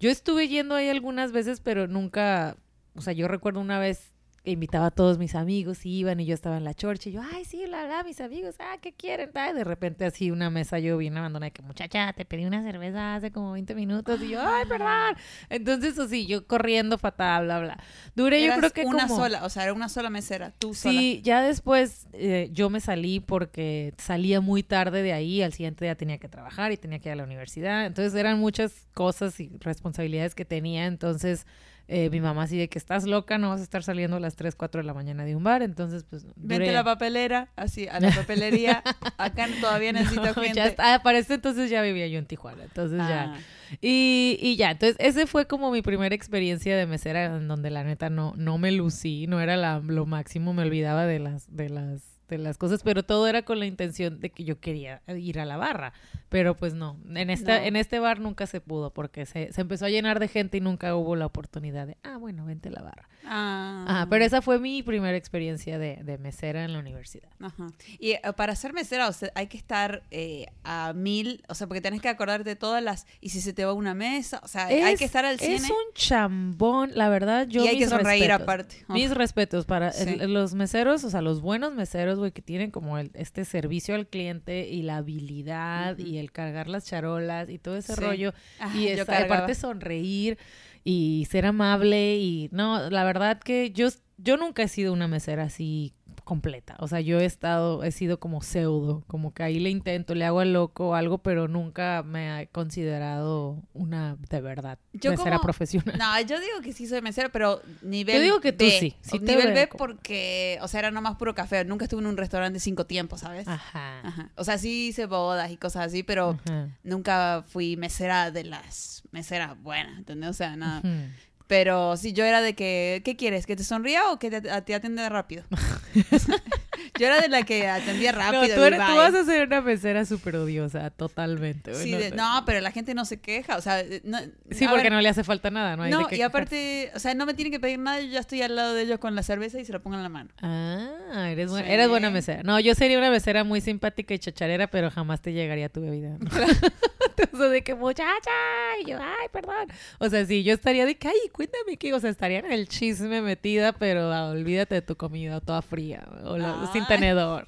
yo estuve yendo ahí algunas veces, pero nunca, o sea, yo recuerdo una vez invitaba a todos mis amigos y iban y yo estaba en la chorcha y yo, ay, sí, la, la, mis amigos, ah, ¿qué quieren? Ay, de repente así una mesa yo bien abandonada, que muchacha, te pedí una cerveza hace como 20 minutos y yo, ay, perdón. Entonces, así, yo corriendo fatal, bla, bla. Duré yo Eras creo que una como... sola, o sea, era una sola mesera, tú sola. Sí, ya después eh, yo me salí porque salía muy tarde de ahí, al siguiente día tenía que trabajar y tenía que ir a la universidad, entonces eran muchas cosas y responsabilidades que tenía, entonces eh, mi mamá así de que estás loca, no vas a estar saliendo a las 3, 4 de la mañana de un bar, entonces pues... Vente duré- a la papelera, así, a la papelería. Acá todavía necesito No, gente. ya está, ah, para este entonces ya vivía yo en Tijuana, entonces ya... Ah. Y, y ya, entonces ese fue como mi primera experiencia de mesera en donde la neta no, no me lucí, no era la- lo máximo, me olvidaba de las, de las, de las cosas, pero todo era con la intención de que yo quería ir a la barra. Pero pues no, en esta, No. en este bar nunca se pudo porque se, se empezó a llenar de gente y nunca hubo la oportunidad de, ah, bueno, vente a la barra. Ah. Ajá, pero esa fue mi primera experiencia de, de mesera en la universidad. Ajá. Y eh, para ser mesera, o sea, hay que estar eh, a mil, o sea, porque tenés que acordarte de todas las, y si se te va una mesa, o sea, hay que estar al cine. Es un chambón, la verdad, yo y hay que sonreír respetos. aparte. Oh. Mis respetos para Sí. el- los meseros, o sea, los buenos meseros, güey, que tienen como el, este servicio al cliente y la habilidad y el cargar las charolas y todo ese Sí. rollo. Ah, y esta- aparte sonreír y ser amable y no, la verdad que yo, yo nunca he sido una mesera así completa. O sea, yo he estado, he sido como pseudo, como que ahí le intento, le hago al loco o algo, pero nunca me he considerado una de verdad Yo mesera como- profesional. No, yo digo que sí soy mesera, pero nivel Yo digo que tú sí, nivel B como- porque, o sea, era nomás puro café. Nunca estuve en un restaurante cinco tiempos, ¿sabes? Ajá. Ajá. O sea, sí hice bodas y cosas así, pero Ajá. nunca fui mesera de las meseras buenas, ¿entendés? O sea, nada. Ujú. Pero sí, yo era de que, ¿qué quieres? ¿Que te sonría o que te, a- te atienda rápido? yo era de la que atendía rápido. No, tú, eres- vas a ser una mesera súper odiosa, totalmente. Sí, no, de- no, pero la gente no se queja, o sea, no, Sí, porque ver, no le hace falta nada, ¿no? hay No, y aparte, o sea, no me tienen que pedir nada, yo ya estoy al lado de ellos con la cerveza y se la pongo en la mano. Ah, eres, buena, Sí. eres buena mesera. No, yo sería una mesera muy simpática y chacharera, pero jamás te llegaría tu bebida. ¿no? o sea, de que muchacha, y yo, ay, perdón. O sea, sí, yo estaría de que, ay, cuéntame qué, o sea, estaría en el chisme metida, pero ah, olvídate de tu comida toda fría, o la- sin tenedor.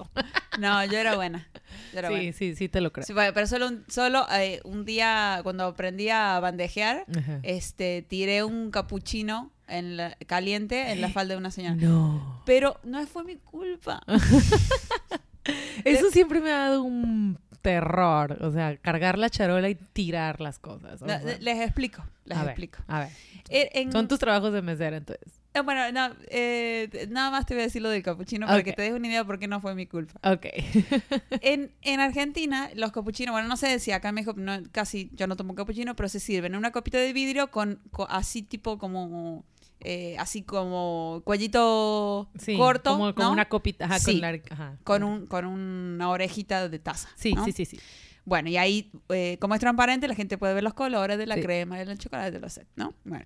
No, yo era buena. Yo era sí, buena. sí, sí te lo creo. Sí, pero solo, un, solo eh, un día, cuando aprendí a bandejear, Ajá. este, tiré un capuchino en la- caliente en la falda de una señora. No. Pero no fue mi culpa. Eso siempre me ha dado un terror. O sea, cargar la charola y tirar las cosas. o No, sea. les explico, les a ver, explico. a ver. Eh, en- Son tus trabajos de mesera, entonces. eh, bueno, no, eh, nada más te voy a decir lo del capuchino para que te des una idea por qué no fue mi culpa. Ok. En, en Argentina, los capuchinos, bueno, no sé si acá en México no, casi yo no tomo capuchino, pero se sirven en una copita de vidrio con, co- así tipo como, eh, así como cuellito Sí, corto, Como, como ¿no? una copita. Ajá, Sí. con la... Ajá. con, un, con una orejita de taza. Sí, ¿no? sí, sí, sí. Bueno, y ahí, eh, como es transparente, la gente puede ver los colores de la Sí. crema, del chocolate, de los set, ¿no? Bueno.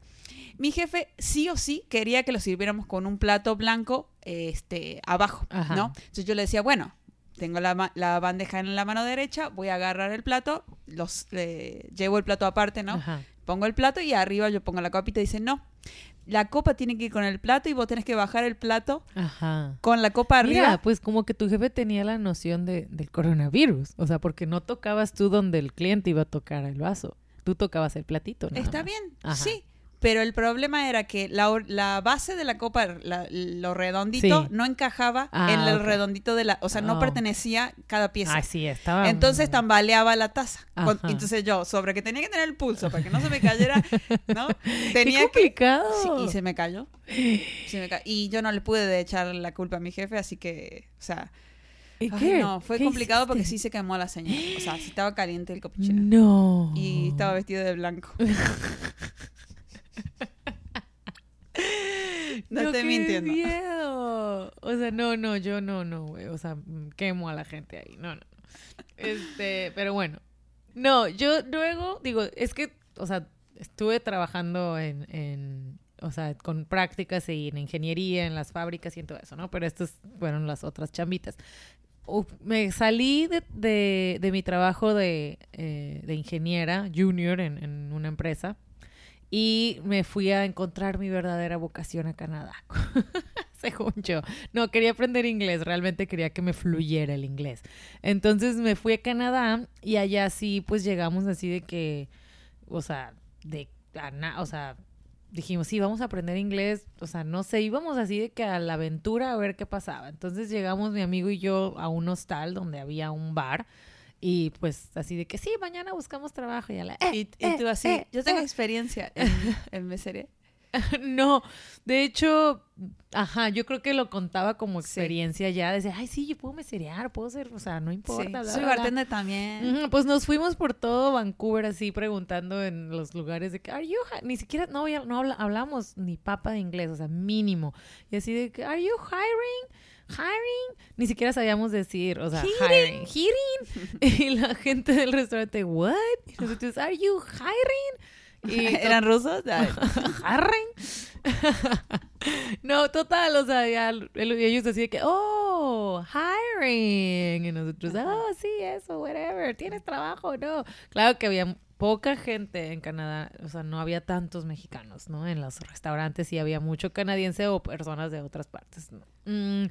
Mi jefe sí o sí quería que lo sirviéramos con un plato blanco este, abajo, Ajá. ¿no? Entonces yo le decía, bueno, tengo la, la bandeja en la mano derecha, voy a agarrar el plato, los eh, llevo el plato aparte, ¿no? Ajá. Pongo el plato y arriba yo pongo la copita y dice, no, la copa tiene que ir con el plato y vos tenés que bajar el plato Ajá. con la copa arriba. Mira, pues como que tu jefe tenía la noción de, del coronavirus. O sea, porque no tocabas tú donde el cliente iba a tocar el vaso. Tú tocabas el platito. Está más. bien, Ajá. sí. Pero el problema era que la, base de la copa, la- lo redondito, Sí. no encajaba Ah, en el ok. redondito de la, o sea, no Oh. pertenecía cada pieza. Ah, sí, estaba. Entonces tambaleaba la taza. Con- entonces yo, sobre que tenía que tener el pulso para que no se me cayera, ¿no? Qué Tenía que... complicado. Sí, y se me cayó. Se me ca- Y yo no le pude echar la culpa a mi jefe, así que, o sea, ¿Y ay, no, fue ¿Qué complicado porque sí se quemó la señora. O sea, sí estaba caliente el capuchino. No. Y estaba vestido de blanco. No mintiendo. miedo. O sea, no, no, yo no, no, güey. O sea, mm, quemo a la gente ahí. No, no. no. Este, pero bueno. No, yo luego, digo, es que, o sea, estuve trabajando en, en, o sea, con prácticas y en ingeniería, en las fábricas y en todo eso, ¿no? Pero estas fueron las otras chambitas. Uf, me salí de, de, de mi trabajo de, eh, de ingeniera junior en, en una empresa y me fui a encontrar mi verdadera vocación a Canadá. Según yo. No, quería aprender inglés, realmente quería que me fluyera el inglés. Entonces me fui a Canadá y allá sí, pues llegamos así de que, o sea, de, o sea, dijimos, sí, vamos a aprender inglés, o sea, no sé, íbamos así de que a la aventura a ver qué pasaba. Entonces llegamos mi amigo y yo a un hostal donde había un bar y pues así de que sí, mañana buscamos trabajo y a la... "Eh, Y, y eh, tú así, eh, yo tengo eh". experiencia en, en mesería. no, de hecho, ajá, yo creo que lo contaba como Sí. experiencia ya, decir, ay, sí, yo puedo meserear, puedo ser, o sea, no importa. Sí, bla, soy bla, bla". bartender también. Pues nos fuimos por todo Vancouver así preguntando en los lugares de que, are you hi-?" ni siquiera, no, había- no habla- hablamos ni papa de inglés, o sea, mínimo. Y así de que, are you hiring? Hiring? Ni siquiera sabíamos decir, o sea, hiring. Hiring. Y la gente del restaurante, what? Y nosotros, are you hiring? Y ¿Eran rusos? Harren. no, total, o sea, ya el- ellos así de que, oh, hiring. Y nosotros, oh, sí, eso, whatever, ¿tienes trabajo? No. Claro que había poca gente en Canadá, o sea, no había tantos mexicanos, ¿no? En los restaurantes sí había mucho canadiense o personas de otras partes, ¿no? Mm,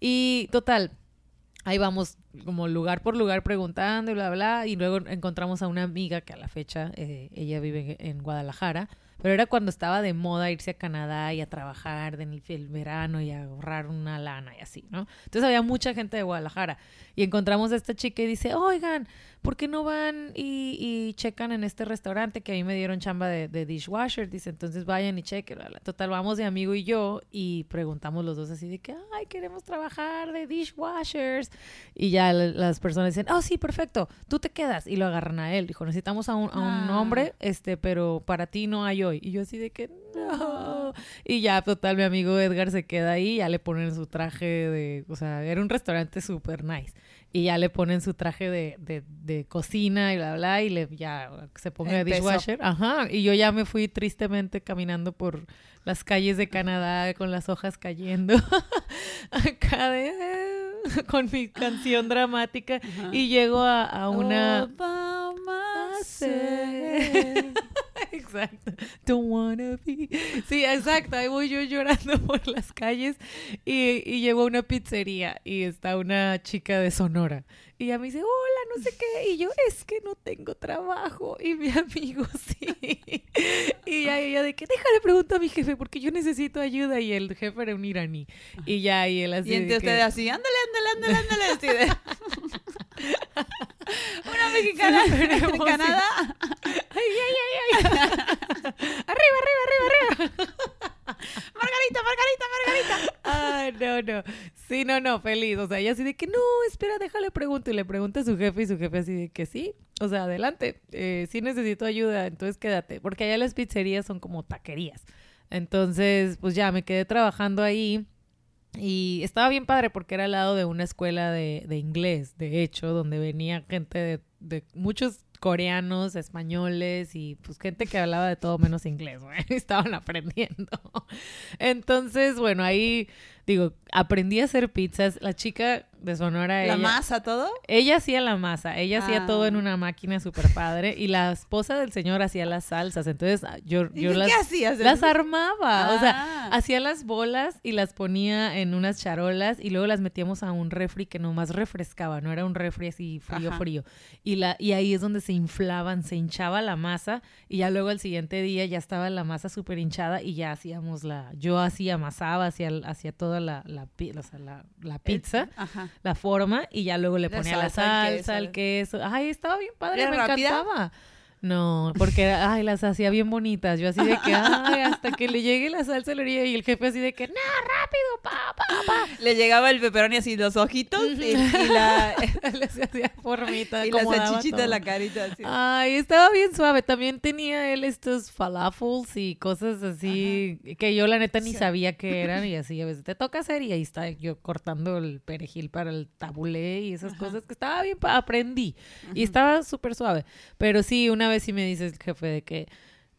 y total, ahí vamos como lugar por lugar preguntando y bla, bla, y luego encontramos a una amiga que a la fecha, eh, ella vive en Guadalajara, pero era cuando estaba de moda irse a Canadá y a trabajar en el, el verano y a ahorrar una lana y así, ¿no? Entonces había mucha gente de Guadalajara y encontramos a esta chica y dice, oigan, ¿por qué no van y, y checan en este restaurante que a mí me dieron chamba de, de dishwasher? Dice, entonces vayan y chequen. Total, vamos de amigo y yo y preguntamos los dos así de que, ay, queremos trabajar de dishwashers. Y ya las personas dicen, oh, sí, perfecto, tú te quedas. Y lo agarran a él. Dijo, necesitamos a un, a un Ah. hombre, este, pero para ti no hay hoy. Y yo así de que, no. Y ya, total, mi amigo Edgar se queda ahí, ya le ponen su traje de, o sea, era un restaurante súper nice. Y ya le ponen su traje de, de, de cocina y bla, bla, y le ya se Empezó. dishwasher. Ajá. Y yo ya me fui tristemente caminando por las calles de Canadá con las hojas cayendo. Acá de con mi canción dramática Ajá. y llego a, a una Obama said. Exacto. Don't wanna be. Sí, exacto. Ahí voy yo llorando por las calles y, y llego a una pizzería y está una chica de Sonora. Y ella me dice, hola, no sé qué. Y yo, es que no tengo trabajo. Y mi amigo, sí. Y ya ella de que, déjale pregunto a mi jefe porque yo necesito ayuda. Y el jefe era un iraní. Y ya, y él así. Y entre de que- ustedes así, ándale, ándale, ándale, ándale. Una mexicana en Canadá. ¡Ay, ay, ay, ay! ¡Arriba, arriba, arriba, arriba! Margarita, Margarita, Margarita. Ay, no, no. Sí, no, feliz. O sea, ella así de que no, espera, déjale pregunto. Y le pregunta a su jefe y su jefe así de que sí. O sea, adelante. Eh, sí necesito ayuda, entonces quédate. Porque allá las pizzerías son como taquerías. Entonces, pues ya me quedé trabajando ahí. Y estaba bien padre porque era al lado de una escuela de, de inglés, de hecho, donde venía gente de, de muchos coreanos, españoles y pues gente que hablaba de todo menos inglés, güey. Estaban aprendiendo. Entonces, bueno, ahí digo, aprendí a hacer pizzas. La chica de Sonora, ¿La ella, masa, todo? ella hacía la masa, ella hacía Ah. todo en una máquina súper padre y la esposa del señor hacía las salsas. Entonces ah, yo, ¿Y yo qué las, hacías? las armaba. O sea, Ah. hacía las bolas y las ponía en unas charolas y luego las metíamos a un refri que nomás refrescaba, no era un refri así frío, Ajá. frío. Y, la, y ahí es donde se inflaban, se hinchaba la masa y ya luego al siguiente día ya estaba la masa súper hinchada y ya hacíamos la, yo así amasaba hacia, hacia toda la, la, o sea, la, la pizza, Ajá. la forma y ya luego le ponía la salsa, el queso. Ay, estaba bien padre, ¿Era me rápida? encantaba. No, porque ay, las hacía bien bonitas. Yo así de que, ay, hasta que le llegue la salsa le haría y el jefe así de que, no, rápido, pa, pa, pa. Le llegaba el pepperoni así, los ojitos y, y la, hacía formita, y la salchichita en la carita. Así. Ay, estaba bien suave. También tenía él estos falafels y cosas así que yo la neta ni Sí. sabía qué eran y así a veces te toca hacer y ahí está yo cortando el perejil para el tabulé y esas cosas que estaba bien, aprendí y estaba súper suave. Pero sí, una vez sí me dice el jefe de que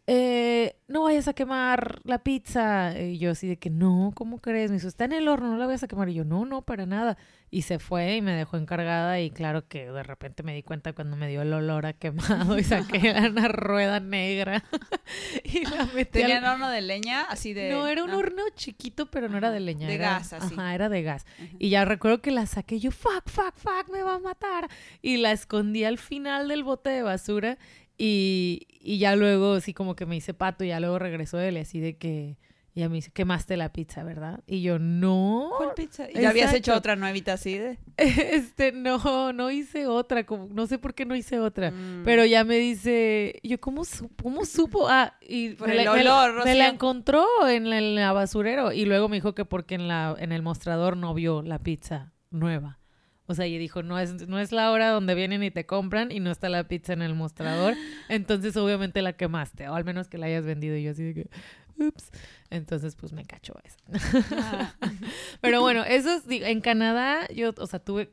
eh, no vayas a quemar la pizza. Y yo así de que no, ¿cómo crees? Me dijo, está en el horno, no la vayas a quemar. Y yo, no, no, para nada. Y se fue y me dejó encargada y claro que de repente me di cuenta cuando me dio el olor a quemado y saqué una rueda negra y la metí al- ¿Tenían horno de leña? Así de... No, era un horno chiquito, pero no era de leña. De era- gas, así. Ajá, era de gas. Ajá. Y ya recuerdo que la saqué yo, fuck, fuck, fuck, me va a matar. Y la escondí al final del bote de basura y, y ya luego, así como que me hice pato y ya luego regresó él así de que... Y ya me dice, quemaste la pizza, ¿verdad? Y yo, no. ¿Cuál pizza? ¿Y ya habías hecho otra nuevita así de...? Este, no, no hice otra, como, no sé por qué no hice otra. Mm. Pero ya me dice, yo, ¿cómo, su- cómo supo? Ah, y Por me el la, olor, me la encontró en la, en la basurero y luego me dijo que porque en, la, en el mostrador no vio la pizza nueva. O sea, y dijo, no es, no es la hora donde vienen y te compran y no está la pizza en el mostrador. Entonces, obviamente la quemaste, o al menos que la hayas vendido. Y yo así de que, ups. Entonces, pues me cachó eso. Ah. Pero bueno, eso es, en Canadá yo, o sea, tuve,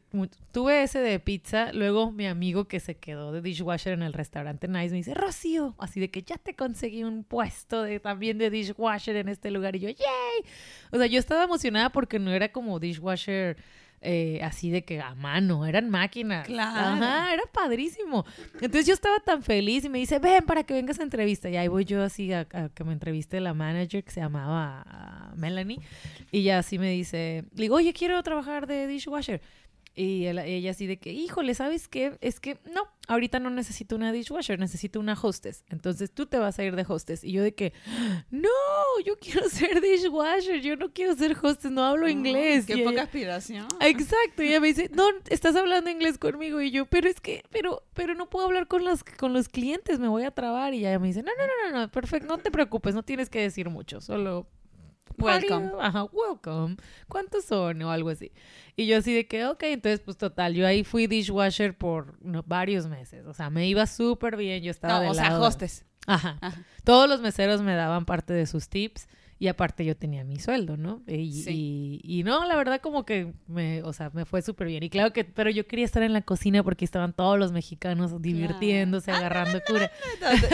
tuve ese de pizza. Luego mi amigo que se quedó de dishwasher en el restaurante Nice me dice, Rocío, así de que ya te conseguí un puesto de, también de dishwasher en este lugar. Y yo, yay. O sea, yo estaba emocionada porque no era como dishwasher eh, así de que a mano, eran máquinas. Claro. Ajá, era padrísimo. Entonces yo estaba tan feliz y me dice, ven para que vengas a entrevista. Y ahí voy yo así a, a que me entreviste la manager que se llamaba ah, Melanie. Y ya así me dice, le digo, oye, quiero trabajar de dishwasher. Y él- ella así de que, híjole, ¿sabes qué? Es que no, ahorita no necesito una dishwasher, necesito una hostess. Entonces tú te vas a ir de hostess. Y yo de que, no, yo quiero ser dishwasher, yo no quiero ser hostess, no hablo inglés. Qué Y ella- poca aspiración. Exacto, y ella me dice, no, estás hablando inglés conmigo y yo, pero es que, pero, pero no puedo hablar con los, con los clientes, me voy a trabar y ella me dice, no, no, no, no, no, perfecto, no te preocupes, no tienes que decir mucho, solo Welcome. Ajá, welcome. ¿Cuántos son? O algo así. Y yo así de que, ok, entonces pues total, yo ahí fui dishwasher por no, varios meses, o sea, me iba súper bien, yo estaba No, de o sea, lado. hostes. Ajá. Ajá. Todos los meseros me daban parte de sus tips y aparte yo tenía mi sueldo, ¿no? Y, Sí. y, y no, la verdad como que me, o sea, me fue súper bien. Y claro que, pero yo quería estar en la cocina porque estaban todos los mexicanos divirtiéndose, agarrando cura.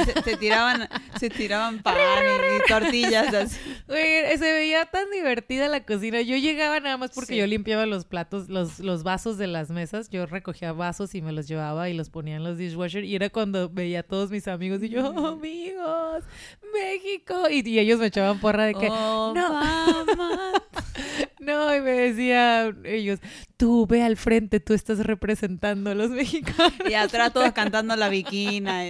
Se, se tiraban, se tiraban pan y, y tortillas así. Se veía tan divertida la cocina. Yo llegaba nada más porque Sí. yo limpiaba los platos, los, los vasos de las mesas. Yo recogía vasos y me los llevaba y los ponía en los dishwasher. Y era cuando veía a todos mis amigos y yo, "Oh, amigos, México. Y, y ellos me echaban porra de que, Oh, no. no, y me decían ellos, tú ve al frente, tú estás representando a los mexicanos. Y atrás todos cantando la viquina.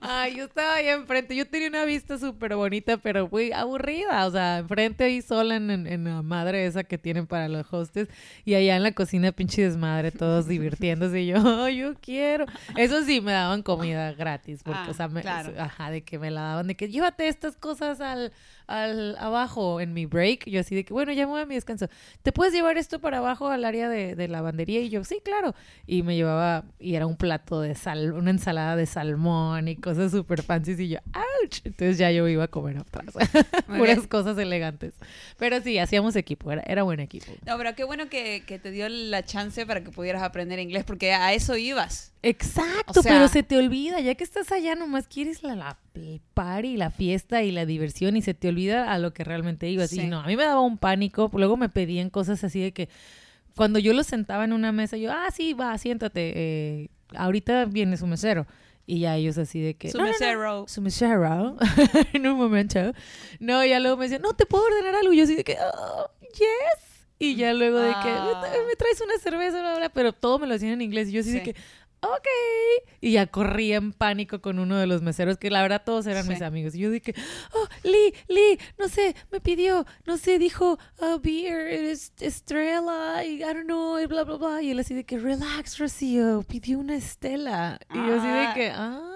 Ay, yo estaba ahí enfrente. Yo tenía una vista súper bonita, pero muy aburrida. O sea, enfrente ahí sola en, en- en la madre esa que tienen para los hostes. Y allá en la cocina, pinche desmadre, todos divirtiéndose. Y yo, "Oh, yo quiero. Eso sí, me daban comida gratis. Porque, Ah, o sea, me- claro. ajá, de que me la daban, de que llévate estas cosas al, al abajo en mi break. Yo así de que, bueno, ya me voy a mi descanso. ¿Te puedes llevar esto para abajo al área de, de lavandería? Y yo, sí, claro. Y me llevaba, y era un plato de sal, una ensalada de salmón y cosas súper fancy. Y yo, ¡ouch! Entonces ya yo iba a comer. Muy Puras cosas elegantes. Pero sí, hacíamos equipo, era, era buen equipo. No, pero qué bueno que, que te dio la chance para que pudieras aprender inglés, porque a eso ibas. Exacto, O sea- pero se te olvida, ya que estás allá nomás quieres la, la el party, la fiesta y la diversión y se te olvida a lo que realmente ibas. Sí. Y no, a mí me daba un pánico, luego me pedían cosas así de que cuando yo los sentaba en una mesa, yo, ah, sí, va, siéntate, eh, ahorita viene su mesero. Y ya ellos así de que... Su "No, no, no, mesero. su mesero, en un momento. No, ya luego me decían, no, ¿te puedo ordenar algo? Y yo así de que, oh, yes. Y ya luego de que, Ah. "¿Me tra- me traes una cerveza, bla, bla", pero todo me lo hacían en inglés. Y yo así de Sí. que, ok. Y ya corría en pánico con uno de los meseros, que la verdad todos eran Sí. mis amigos. Y yo dije, oh, Lee, Lee, no sé, me pidió, no sé, dijo, uh, beer, es- Estrella, y I don't know, y bla, bla, bla. Y él así de que, relax, Rocío, pidió una Estela. Y yo así de Ah. que, ah.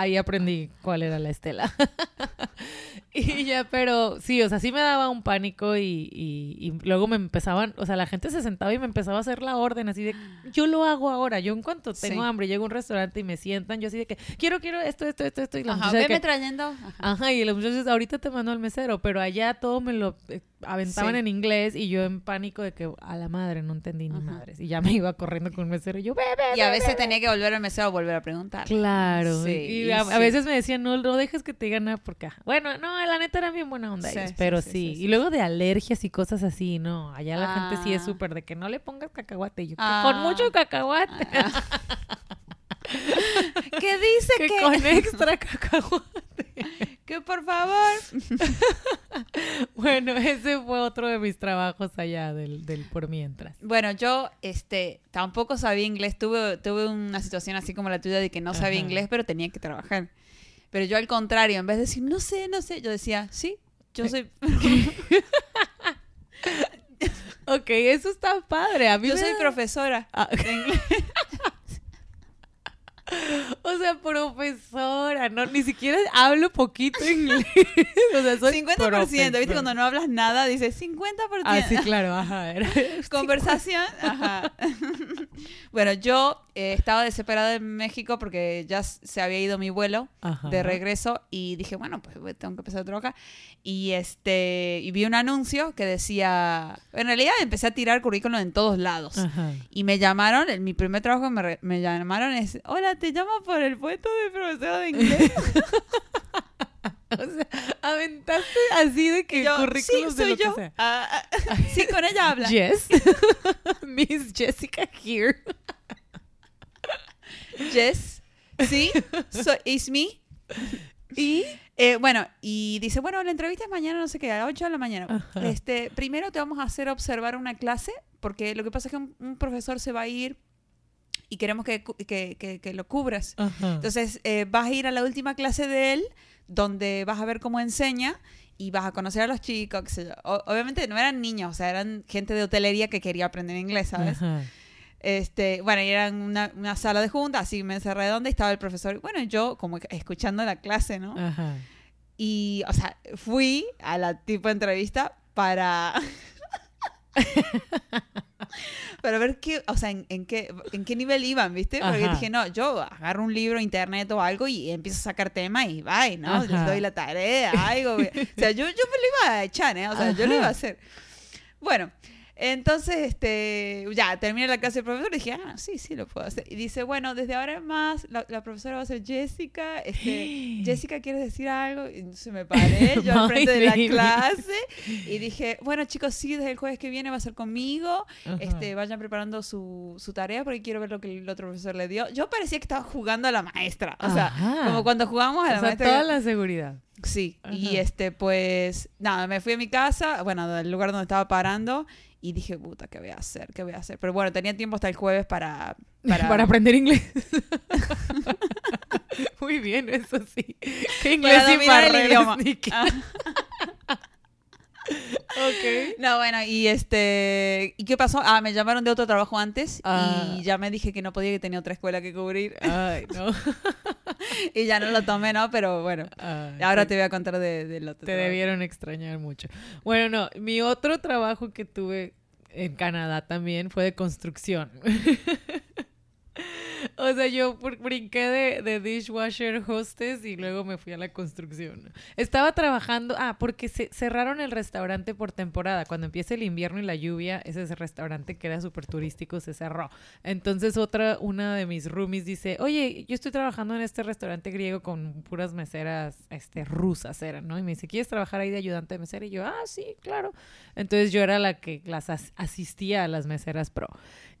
Ahí aprendí cuál era la Estela. y ya, pero sí, o sea, sí me daba un pánico y, y- y luego me empezaban, o sea, la gente se sentaba y me empezaba a hacer la orden así de, yo lo hago ahora, yo en cuanto tengo Sí. hambre, llego a un restaurante y me sientan, yo así de que, quiero, quiero esto, esto, esto, esto, y la Ajá, veme que, trayendo. Ajá. Ajá, y los muchachos, ahorita te mando al mesero, pero allá todo me lo eh, aventaban Sí. en inglés y yo en pánico de que a la madre no entendí ni Ajá. madres. Y ya me iba corriendo con un mesero y yo, ve, Y a ve, veces ve". tenía que volver al mesero a volver a preguntar. Claro, Sí, y a, a sí. veces me decían, no, no dejes que te digan nada porque, ah, bueno, no, la neta era bien buena onda ellos, pero sí, y luego de alergias y cosas así, no, allá la gente sí es Ah. súper de que no le pongas cacahuate, y yo, Ah. con mucho cacahuate, ¿Qué dice que que, con extra cacahuate. que por favor? Bueno, ese fue otro de mis trabajos allá del, del por mientras. Bueno, yo este tampoco sabía inglés. Tuve, tuve una situación así como la tuya de que no sabía Ajá. inglés, pero tenía que trabajar. Pero yo al contrario, en vez de decir, no sé, no sé, yo decía, sí, yo soy, Ok, eso está padre. A mí yo soy da- profesora Ah, de inglés. o sea, profesora, no, ni siquiera hablo poquito inglés. o sea, soy 50%, ¿viste? profesora. Cuando no hablas nada, dices 50%. Ah, sí, claro, ajá. era- Conversación. Ajá. bueno, yo eh, estaba desesperada en México porque ya se había ido mi vuelo Ajá. de regreso y dije, bueno, pues tengo que empezar a trabajar. Y este y vi un anuncio que decía, en realidad empecé a tirar currículum en todos lados. Ajá. Y me llamaron, en mi primer trabajo me, me llamaron es, hola, te llamo por el puesto de profesora de inglés. O sea, aventaste así de que yo, sí, currículos de lo yo. que sea. Ah, ah, sí, con ella habla. Yes. Miss Jessica here. Yes. Sí, so, it's me. Y Eh, bueno, y dice, bueno, la entrevista es mañana, no sé qué, a las 8 de la mañana. Ajá. Este, primero te vamos a hacer observar una clase, porque lo que pasa es que un, un profesor se va a ir y queremos que, que, que- que lo cubras. Ajá. Entonces, eh, vas a ir a la última clase de él, donde vas a ver cómo enseña y vas a conocer a los chicos, sé yo. O- obviamente no eran niños, o sea, eran gente de hotelería que quería aprender inglés, ¿sabes? Ajá. Este, bueno, y era una, una sala de junta, así mesa redonda, y estaba el profesor. Bueno, yo como que escuchando la clase, ¿no? Ajá. Y, o sea, fui a la tipo de entrevista para... para ver qué, o sea, en, en qué, en qué nivel iban, ¿viste? Porque Ajá. dije, no, yo agarro un libro, internet o algo y empiezo a sacar tema y bye, ¿no? Les Ajá. doy la tarea, algo. o sea, yo, yo me lo iba a echar, ¿eh? O sea, yo lo Ajá. iba a hacer. Bueno, entonces, este, ya, terminé la clase del profesor y dije, ah, sí, sí, lo puedo hacer. Y dice, bueno, desde ahora en más, la, la profesora va a ser Jessica. Este, Jessica, ¿quieres decir algo? Y entonces me paré yo al frente de la clase y dije, bueno, chicos, sí, desde el jueves que viene va a ser conmigo. Ajá. Este, vayan preparando su, su tarea porque quiero ver lo que el otro profesor le dio. Yo parecía que estaba jugando a la maestra. O sea, Ajá. como cuando jugamos a la O sea, maestra. toda la seguridad. Sí, y Ajá. este, pues, nada, me fui a mi casa, bueno, del lugar donde estaba parando, y dije, puta, ¿qué voy a hacer? ¿Qué voy a hacer? Pero bueno, tenía tiempo hasta el jueves para... Para, Para, aprender inglés. Muy bien, eso sí. ¿Qué inglés para sin dominar el idioma. ni qué? Ah. Ok. No, bueno, y este... ¿Y qué pasó? Ah, me llamaron de otro trabajo antes, Ah. y ya me dije que no podía, que tenía otra escuela que cubrir, Ay, no. y ya no lo tomé, ¿no? Pero bueno, ahora te, te voy a contar de- del otro te trabajo. debieron extrañar mucho. Bueno, no, mi otro trabajo que tuve en Canadá también fue de construcción. O sea, yo brinqué de, de dishwasher hostess y luego me fui a la construcción. Estaba trabajando, ah, porque se cerraron el restaurante por temporada. Cuando empieza el invierno y la lluvia, ese restaurante que era súper turístico se cerró. Entonces otra, una de mis roomies dice, oye, yo estoy trabajando en este restaurante griego con puras meseras este, rusas, eran, ¿no? Y me dice, ¿quieres trabajar ahí de ayudante de mesera? Y yo, ah, sí, claro. Entonces yo era la que las as- asistía a las meseras pro.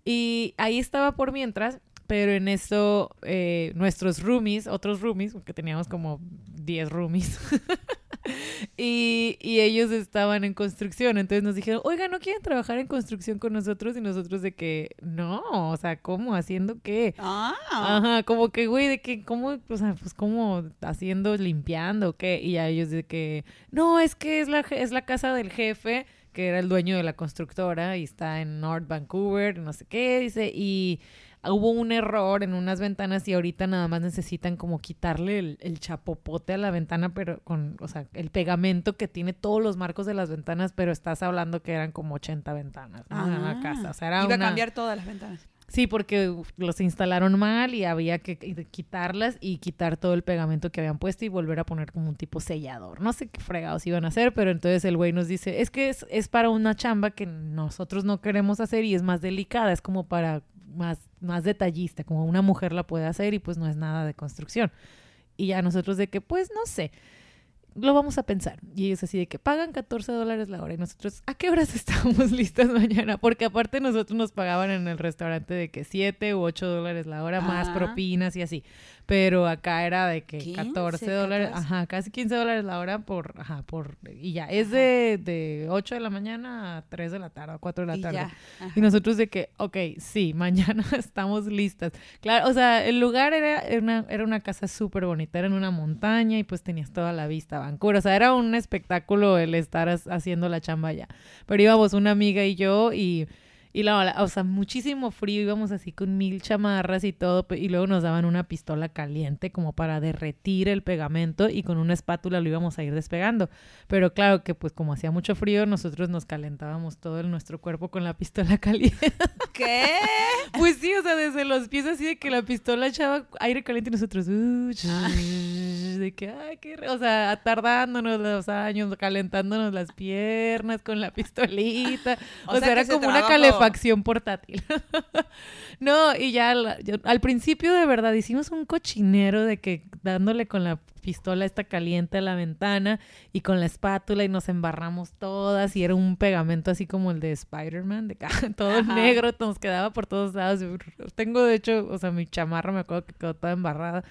Y ahí estaba por mientras, pero en eso eh, nuestros roomies, otros roomies, porque teníamos como 10 roomies, y, y ellos estaban en construcción. Entonces nos dijeron, oiga, ¿no quieren trabajar en construcción con nosotros? Y nosotros de que, no, o sea, ¿cómo? ¿Haciendo qué? Ah, Ajá, como que, güey, de que, ¿cómo? O sea, pues, ¿cómo? ¿Haciendo, limpiando qué? Y a ellos de que, no, es que es la, es la casa del jefe, que era el dueño de la constructora y está en North Vancouver, no sé qué, dice, y hubo un error en unas ventanas y ahorita nada más necesitan como quitarle el, el chapopote a la ventana, pero con, o sea, el pegamento que tiene todos los marcos de las ventanas, pero estás hablando que eran como 80 ventanas ¿no? en la Ah. casa. O sea, era iba a cambiar todas las ventanas. Sí, porque los instalaron mal y había que qui- quitarlas y quitar todo el pegamento que habían puesto y volver a poner como un tipo sellador. No sé qué fregados iban a hacer, pero entonces el güey nos dice, es que es, es para una chamba que nosotros no queremos hacer y es más delicada, es como para más, más detallista, como una mujer la puede hacer y pues no es nada de construcción. Y ya nosotros de que, pues no sé, lo vamos a pensar. Y ellos así de que pagan 14 dólares la hora. Y nosotros, ¿a qué horas estamos listas mañana? Porque aparte nosotros nos pagaban en el restaurante de que 7 u 8 dólares la hora, más propinas y así. Pero acá era de que 15, 14 dólares, 14. ajá, casi 15 dólares la hora por, ajá, por, y ya, es de, de 8 de la mañana a 3 de la tarde, a 4 de la Y tarde. ya. Y nosotros de que, ok, sí, mañana estamos listas. Claro, o sea, el lugar era era una, era una casa súper bonita, era en una montaña y pues tenías toda la vista a Vancouver. O sea, era un espectáculo el estar haciendo la chamba allá. Pero íbamos una amiga y yo y, y la, o sea, muchísimo frío, íbamos así con mil chamarras y todo, y luego nos daban una pistola caliente como para derretir el pegamento y con una espátula lo íbamos a ir despegando. Pero claro que pues como hacía mucho frío, nosotros nos calentábamos todo el- nuestro cuerpo con la pistola caliente. ¿Qué? Pues sí, o sea, desde los pies así de que la pistola echaba aire caliente y nosotros, uh, de que, ay, qué, re-", o sea, tardándonos los años, calentándonos las piernas con la pistolita. O, O sea sea, era como una trabajo- calefacción portátil. no, y ya la- yo- al principio de verdad hicimos un cochinero de que dándole con la pistola esta caliente a la ventana y con la espátula y nos embarramos todas y era un pegamento así como el de Spider-Man, de todo Ajá. negro, nos quedaba por todos lados. Tengo de hecho, o sea, mi chamarra me acuerdo que quedó toda embarrada.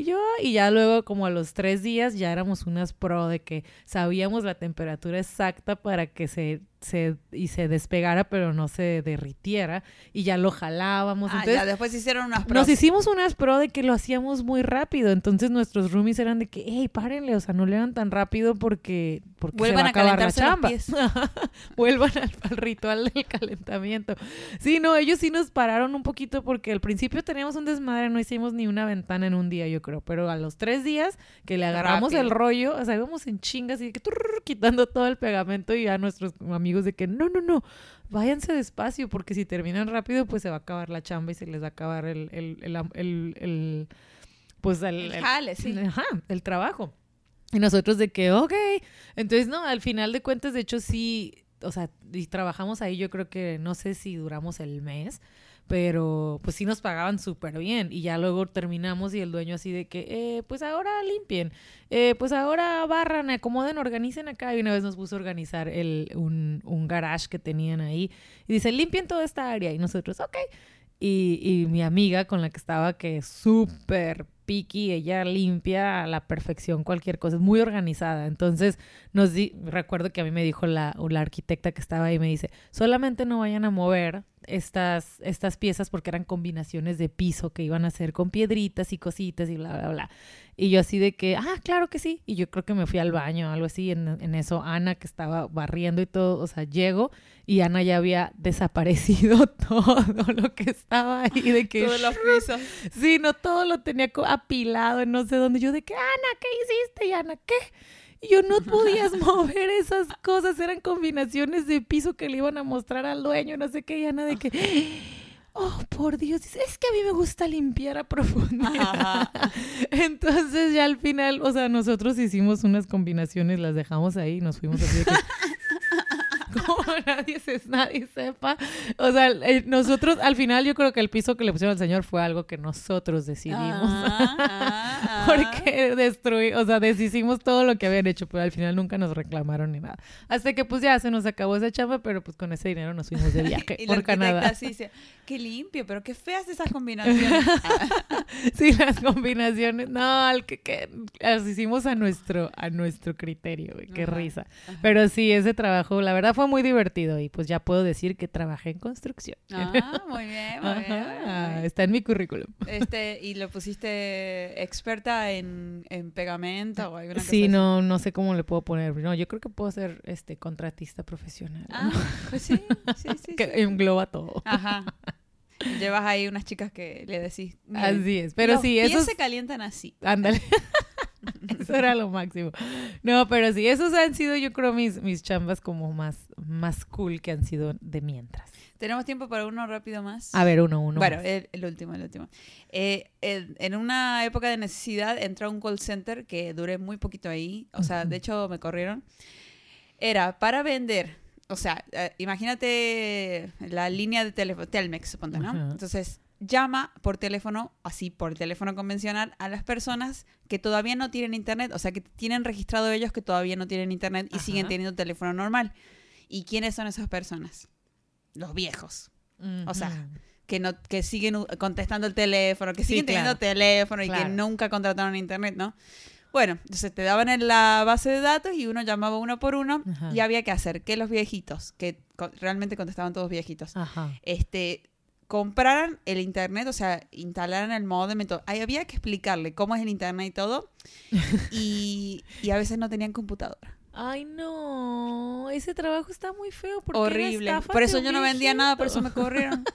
Y yo, y ya luego como a los tres días ya éramos unas pro de que sabíamos la temperatura exacta para que se, se, y se despegara pero no se derritiera y ya lo jalábamos. Ah, Entonces ya después hicieron unas pros. nos hicimos unas pro de que lo hacíamos muy rápido. Entonces nuestros roomies eran de que, hey, párenle, o sea, no le hagan tan rápido porque, porque Vuelvan se va a acabar la los chamba. pies. Vuelvan al, al ritual del calentamiento. Sí, no, ellos sí nos pararon un poquito porque al principio teníamos un desmadre, no hicimos ni una ventana en un día, yo creo. Pero a los tres días que le agarramos Rápido. el rollo, o sea, íbamos en chingas y que turr, quitando todo el pegamento y a nuestros amigos de que no, no, no, váyanse despacio porque si terminan rápido pues se va a acabar la chamba y se les va a acabar el, el, el, el- pues el, El jale, sí. Ajá, el trabajo. Y nosotros de que, ok. Entonces, no, al final de cuentas, de hecho, sí, o sea, y trabajamos ahí, yo creo que no sé si duramos el mes, pero pues sí nos pagaban súper bien. Y ya luego terminamos y el dueño así de que, eh, pues ahora limpien, eh, pues ahora barran, acomoden, organicen acá. Y una vez nos puso a organizar el, un, un garage que tenían ahí. Y dice, limpien toda esta área. Y nosotros, ok. Y, y mi amiga con la que estaba, que súper picky, ella limpia a la perfección cualquier cosa, es muy organizada. Entonces, nos di, recuerdo que a mí me dijo la, la arquitecta que estaba ahí, me dice, solamente no vayan a mover estas, estas piezas porque eran combinaciones de piso que iban a hacer con piedritas y cositas y bla, bla, bla. Y yo así de que, ah, claro que sí. Y yo creo que me fui al baño o algo así. En, en eso, Ana, que estaba barriendo y todo, o sea, llego y Ana ya había desaparecido todo lo que estaba ahí. De que, Todos los pisos. sí, no, todo lo tenía apilado en no sé dónde. Yo de que, Ana, ¿qué hiciste? Y Ana, ¿qué? Y yo no podías mover esas cosas, eran combinaciones de piso que le iban a mostrar al dueño, no sé qué, y Ana de que, oh, por Dios, es que a mí me gusta limpiar a profundidad. Ajá. Entonces ya al final, o sea, nosotros hicimos unas combinaciones, las dejamos ahí y nos fuimos así de que... Como nadie, se, nadie sepa. O sea, nosotros, al final yo creo que el piso que le pusieron al señor fue algo que nosotros decidimos. Ah, ah, ah. Porque destruí, o sea, deshicimos todo lo que habían hecho, pero al final nunca nos reclamaron ni nada. Hasta que pues ya se nos acabó esa chamba, pero pues con ese dinero nos fuimos de viaje Y por Canadá. qué limpio, pero qué feas esas combinaciones. Sí, las combinaciones, no, al que, que las hicimos a nuestro, a nuestro criterio, güey, qué Ajá, risa. ajá. Pero sí, ese trabajo, la verdad fue muy divertido y pues ya puedo decir que trabajé en construcción. Ah, muy bien, muy bien, muy Ajá, bien. está en mi currículum. Este, y lo pusiste experta en, en pegamento o alguna cosa Sí, así? no, no sé cómo le puedo poner. No, yo creo que puedo ser este contratista profesional. Ah, pues sí, sí, sí. que sí. engloba todo. Ajá. Llevas ahí unas chicas que le decís. "Miren, Así es. Pero los sí, se calientan así. Ándale. Eso era lo máximo. No, pero sí, esos han sido, yo creo, mis, mis chambas como más, más cool que han sido de mientras. ¿Tenemos tiempo para uno rápido más? A ver, uno, uno. bueno, el, el último, el último. Eh, en, en una época de necesidad entré a un call center que duré muy poquito ahí. O sea, de hecho me corrieron. Era para vender. O sea, eh, imagínate la línea de teléfono, Telmex, suponte, ¿no? Ajá. Entonces, llama por teléfono, así por teléfono convencional, a las personas que todavía no tienen internet. O sea, que tienen registrado ellos que todavía no tienen internet y Ajá. siguen teniendo teléfono normal. ¿Y quiénes son esas personas? Los viejos o sea, que no que siguen contestando el teléfono, que Sí, siguen teniendo claro. teléfono y que Claro. nunca contrataron internet, ¿no? Bueno, entonces te daban en la base de datos y uno llamaba uno por uno Ajá. y había que hacer que los viejitos, que realmente contestaban todos viejitos, Ajá. este compraran el internet, o sea, instalaran el modem y todo. Ahí había que explicarle cómo es el internet y todo. Y, y a veces no tenían computadora. Ay, no. Ese trabajo está muy feo. ¿Por qué era Horrible. Por eso yo no vendía nada, por eso me corrieron.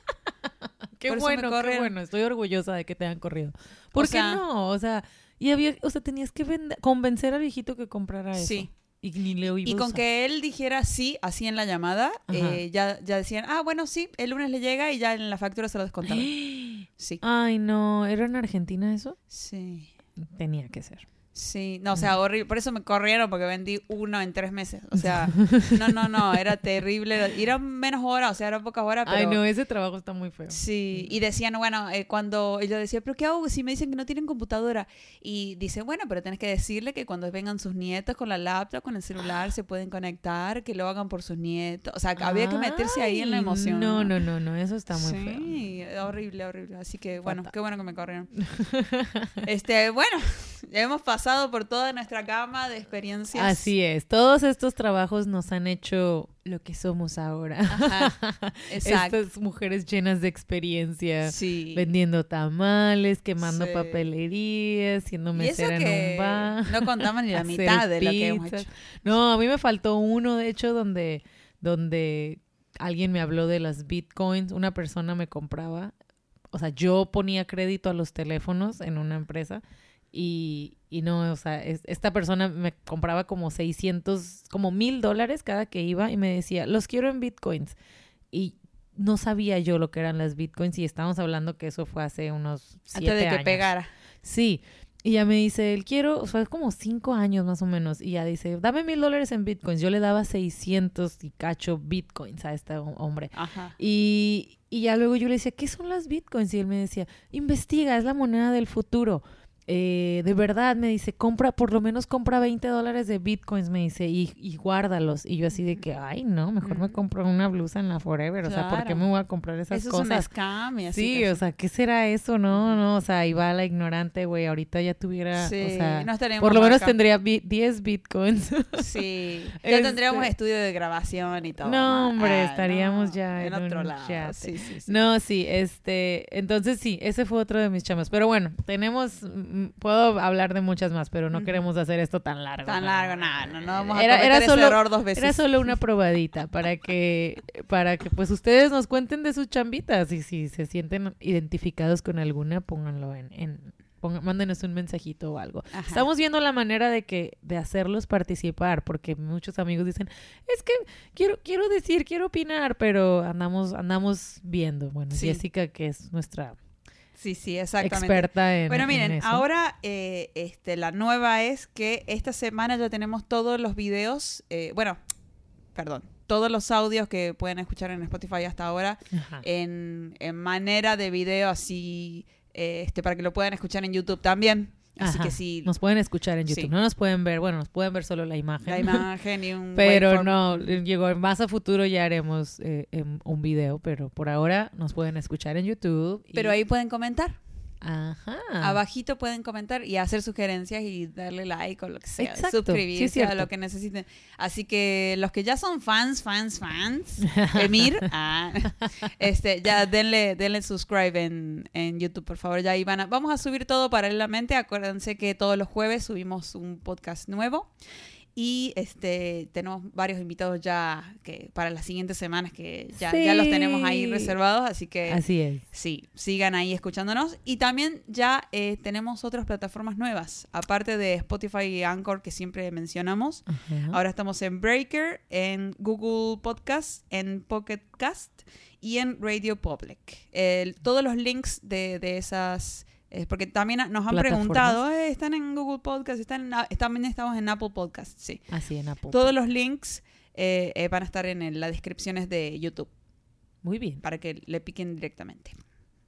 Qué por bueno, qué bueno. Estoy orgullosa de que te hayan corrido. ¿Por O qué sea- no? O sea, y había, o sea, tenías que convencer al viejito que comprara eso. Sí. Y ni le iba Y a con que él dijera sí, así en la llamada, eh, ya, ya decían, ah, bueno, sí, el lunes le llega y ya en la factura se lo descontaron. Sí. Ay, no. ¿Era en Argentina eso? Sí. Tenía que ser. Sí, no, o sea, horrible. Por eso me corrieron porque vendí uno en tres meses. O sea, no, no, no, era terrible. Era- Y eran menos horas, o sea, eran pocas horas, pero... Ay, no. Ese trabajo está muy feo. Sí, y decían, bueno, eh, cuando yo decía, pero ¿qué hago si me dicen que no tienen computadora? Y dice, bueno, pero tenés que decirle que cuando vengan sus nietos con la laptop, con el celular, se pueden conectar, que lo hagan por sus nietos. O sea, que había que meterse ahí en la emoción. No, no, no, no. Eso está muy feo. sí, horrible, horrible. Así que, bueno, qué bueno que me corrieron. este, bueno, ya hemos pasado por toda nuestra gama de experiencias. Así es. Todos estos trabajos nos han hecho lo que somos ahora. Ajá, exacto. Estas mujeres llenas de experiencia. Sí. Vendiendo tamales, quemando Sí. papelería, siendo mesera en un bar. no contamos ni la mitad de lo que hemos hecho. No, a mí me faltó uno, de hecho, donde, donde alguien me habló de las bitcoins. Una persona me compraba, o sea, yo ponía crédito a los teléfonos en una empresa y, y no, o sea, es- esta persona me compraba como 600, como mil dólares cada que iba y me decía, los quiero en bitcoins. Y no sabía yo lo que eran las bitcoins y estábamos hablando que eso fue hace unos siete Antes de que años. pegara. Sí. Y ya me dice, él quiero, o sea, es como cinco años más o menos. Y ya dice, dame mil dólares en bitcoins. Yo le daba 600 y cacho bitcoins a este hom- hombre. Ajá. Y, y ya luego yo le decía, ¿qué son las bitcoins? Y él me decía, investiga, es la moneda del futuro. Eh, de verdad, me dice, compra, por lo menos compra 20 dólares de bitcoins, me dice, y, y guárdalos. Y yo así de que, ay, no, mejor me compro una blusa en la Forever. O sea, ¿por qué me voy a comprar esas Eso es un cosas? scam y así. Sí, o sea, ¿qué será eso? No, no, o sea, iba a la ignorante, güey. Ahorita ya tuviera, Sí, o sea, no estaríamos por lo menos acá. tendría bi- 10 bitcoins. Sí, ya Este- tendríamos estudio de grabación y todo. No, hombre, Ah, estaríamos no, ya en en otro un lado. yate. Sí, sí, sí. no, sí, este, entonces sí, ese fue otro de mis chamas. Pero bueno, tenemos, puedo hablar de muchas más, pero no queremos hacer esto tan largo. Tan ¿no? largo, nada, no, no vamos a Era- cometer era ese solo- error dos veces. Era solo una probadita para que, para que pues ustedes nos cuenten de sus chambitas y si se sienten identificados con alguna, pónganlo en, en, ponga- mándenos un mensajito o algo. Ajá. Estamos viendo la manera de que de hacerlos participar, porque muchos amigos dicen, es que quiero quiero decir, quiero opinar, pero andamos andamos viendo. Bueno, Sí. Jessica, que es nuestra Sí, sí, exactamente. experta en Bueno, en miren, eso. ahora eh, este, la nueva es que esta semana ya tenemos todos los videos, eh, bueno, perdón, todos los audios que pueden escuchar en Spotify hasta ahora en, en manera de video, así, eh, este, para que lo puedan escuchar en YouTube también. Así Ajá. que si Nos pueden escuchar en YouTube, Sí. no nos pueden ver, bueno, nos pueden ver solo la imagen. la imagen y un Pero waveform- no, llegó más a futuro ya haremos eh, em, un video, pero por ahora nos pueden escuchar en YouTube. y- Pero ahí pueden comentar. Ajá. Abajito pueden comentar y hacer sugerencias y darle like o lo que sea. Exacto, sí suscribirse a lo que necesiten. Así que los que ya son fans, fans, fans, Emir, ah, este, ya denle, denle subscribe en, en YouTube, por favor. Ya ahí van a- vamos a subir todo paralelamente. Acuérdense que todos los jueves subimos un podcast nuevo. Y este tenemos varios invitados ya que para las siguientes semanas que ya, ya los tenemos ahí reservados. Así que Así es. Sí, sigan ahí escuchándonos. Y también ya eh, tenemos otras plataformas nuevas, aparte de Spotify y Anchor que siempre mencionamos. Ajá. Ahora estamos en Breaker, en Google Podcast, en Pocket Cast y en Radio Public. El- todos los links de, de esas... eh, porque también nos han preguntado, "Eh, ¿están en Google Podcast? ¿Están en- también estamos en Apple Podcast, sí. Así en Apple. Todos los links eh, eh, van a estar en las descripciones de YouTube Muy bien. para que le piquen directamente.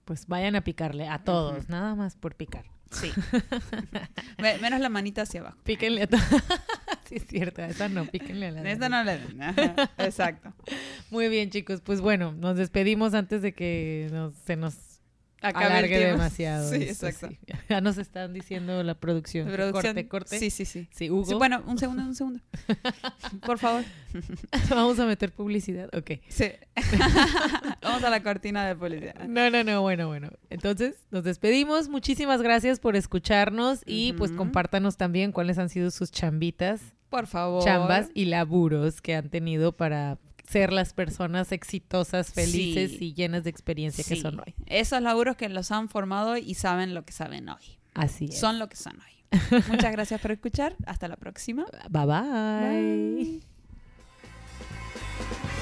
Pues vayan a picarle a todos, nada más por picar. Sí. Me- Menos la manita hacia abajo. Píquenle a todos. sí, es cierto, a esa no, píquenle a la Esta no. Ajá, Exacto. Muy bien, chicos. Pues bueno, nos despedimos antes de que nos- se nos Acabe el alargue tiempo. demasiado. Sí, esto, exacto. sí. Ya nos están diciendo la producción. Corte, corte. Sí, sí, sí. Sí, Hugo. Sí, bueno, un segundo, un segundo. Por favor. Vamos a meter publicidad. Ok. Sí. Vamos a la cortina de publicidad. No, no, no, bueno, bueno. Entonces, nos despedimos. Muchísimas gracias por escucharnos y pues compártanos también cuáles han sido sus chambitas, Por favor. chambas y laburos que han tenido para ser las personas exitosas, felices y llenas de experiencia que son hoy. Esos laburos que los han formado y saben lo que saben hoy. Así es. Son lo que son hoy. Muchas gracias por escuchar. Hasta la próxima. Bye bye. bye.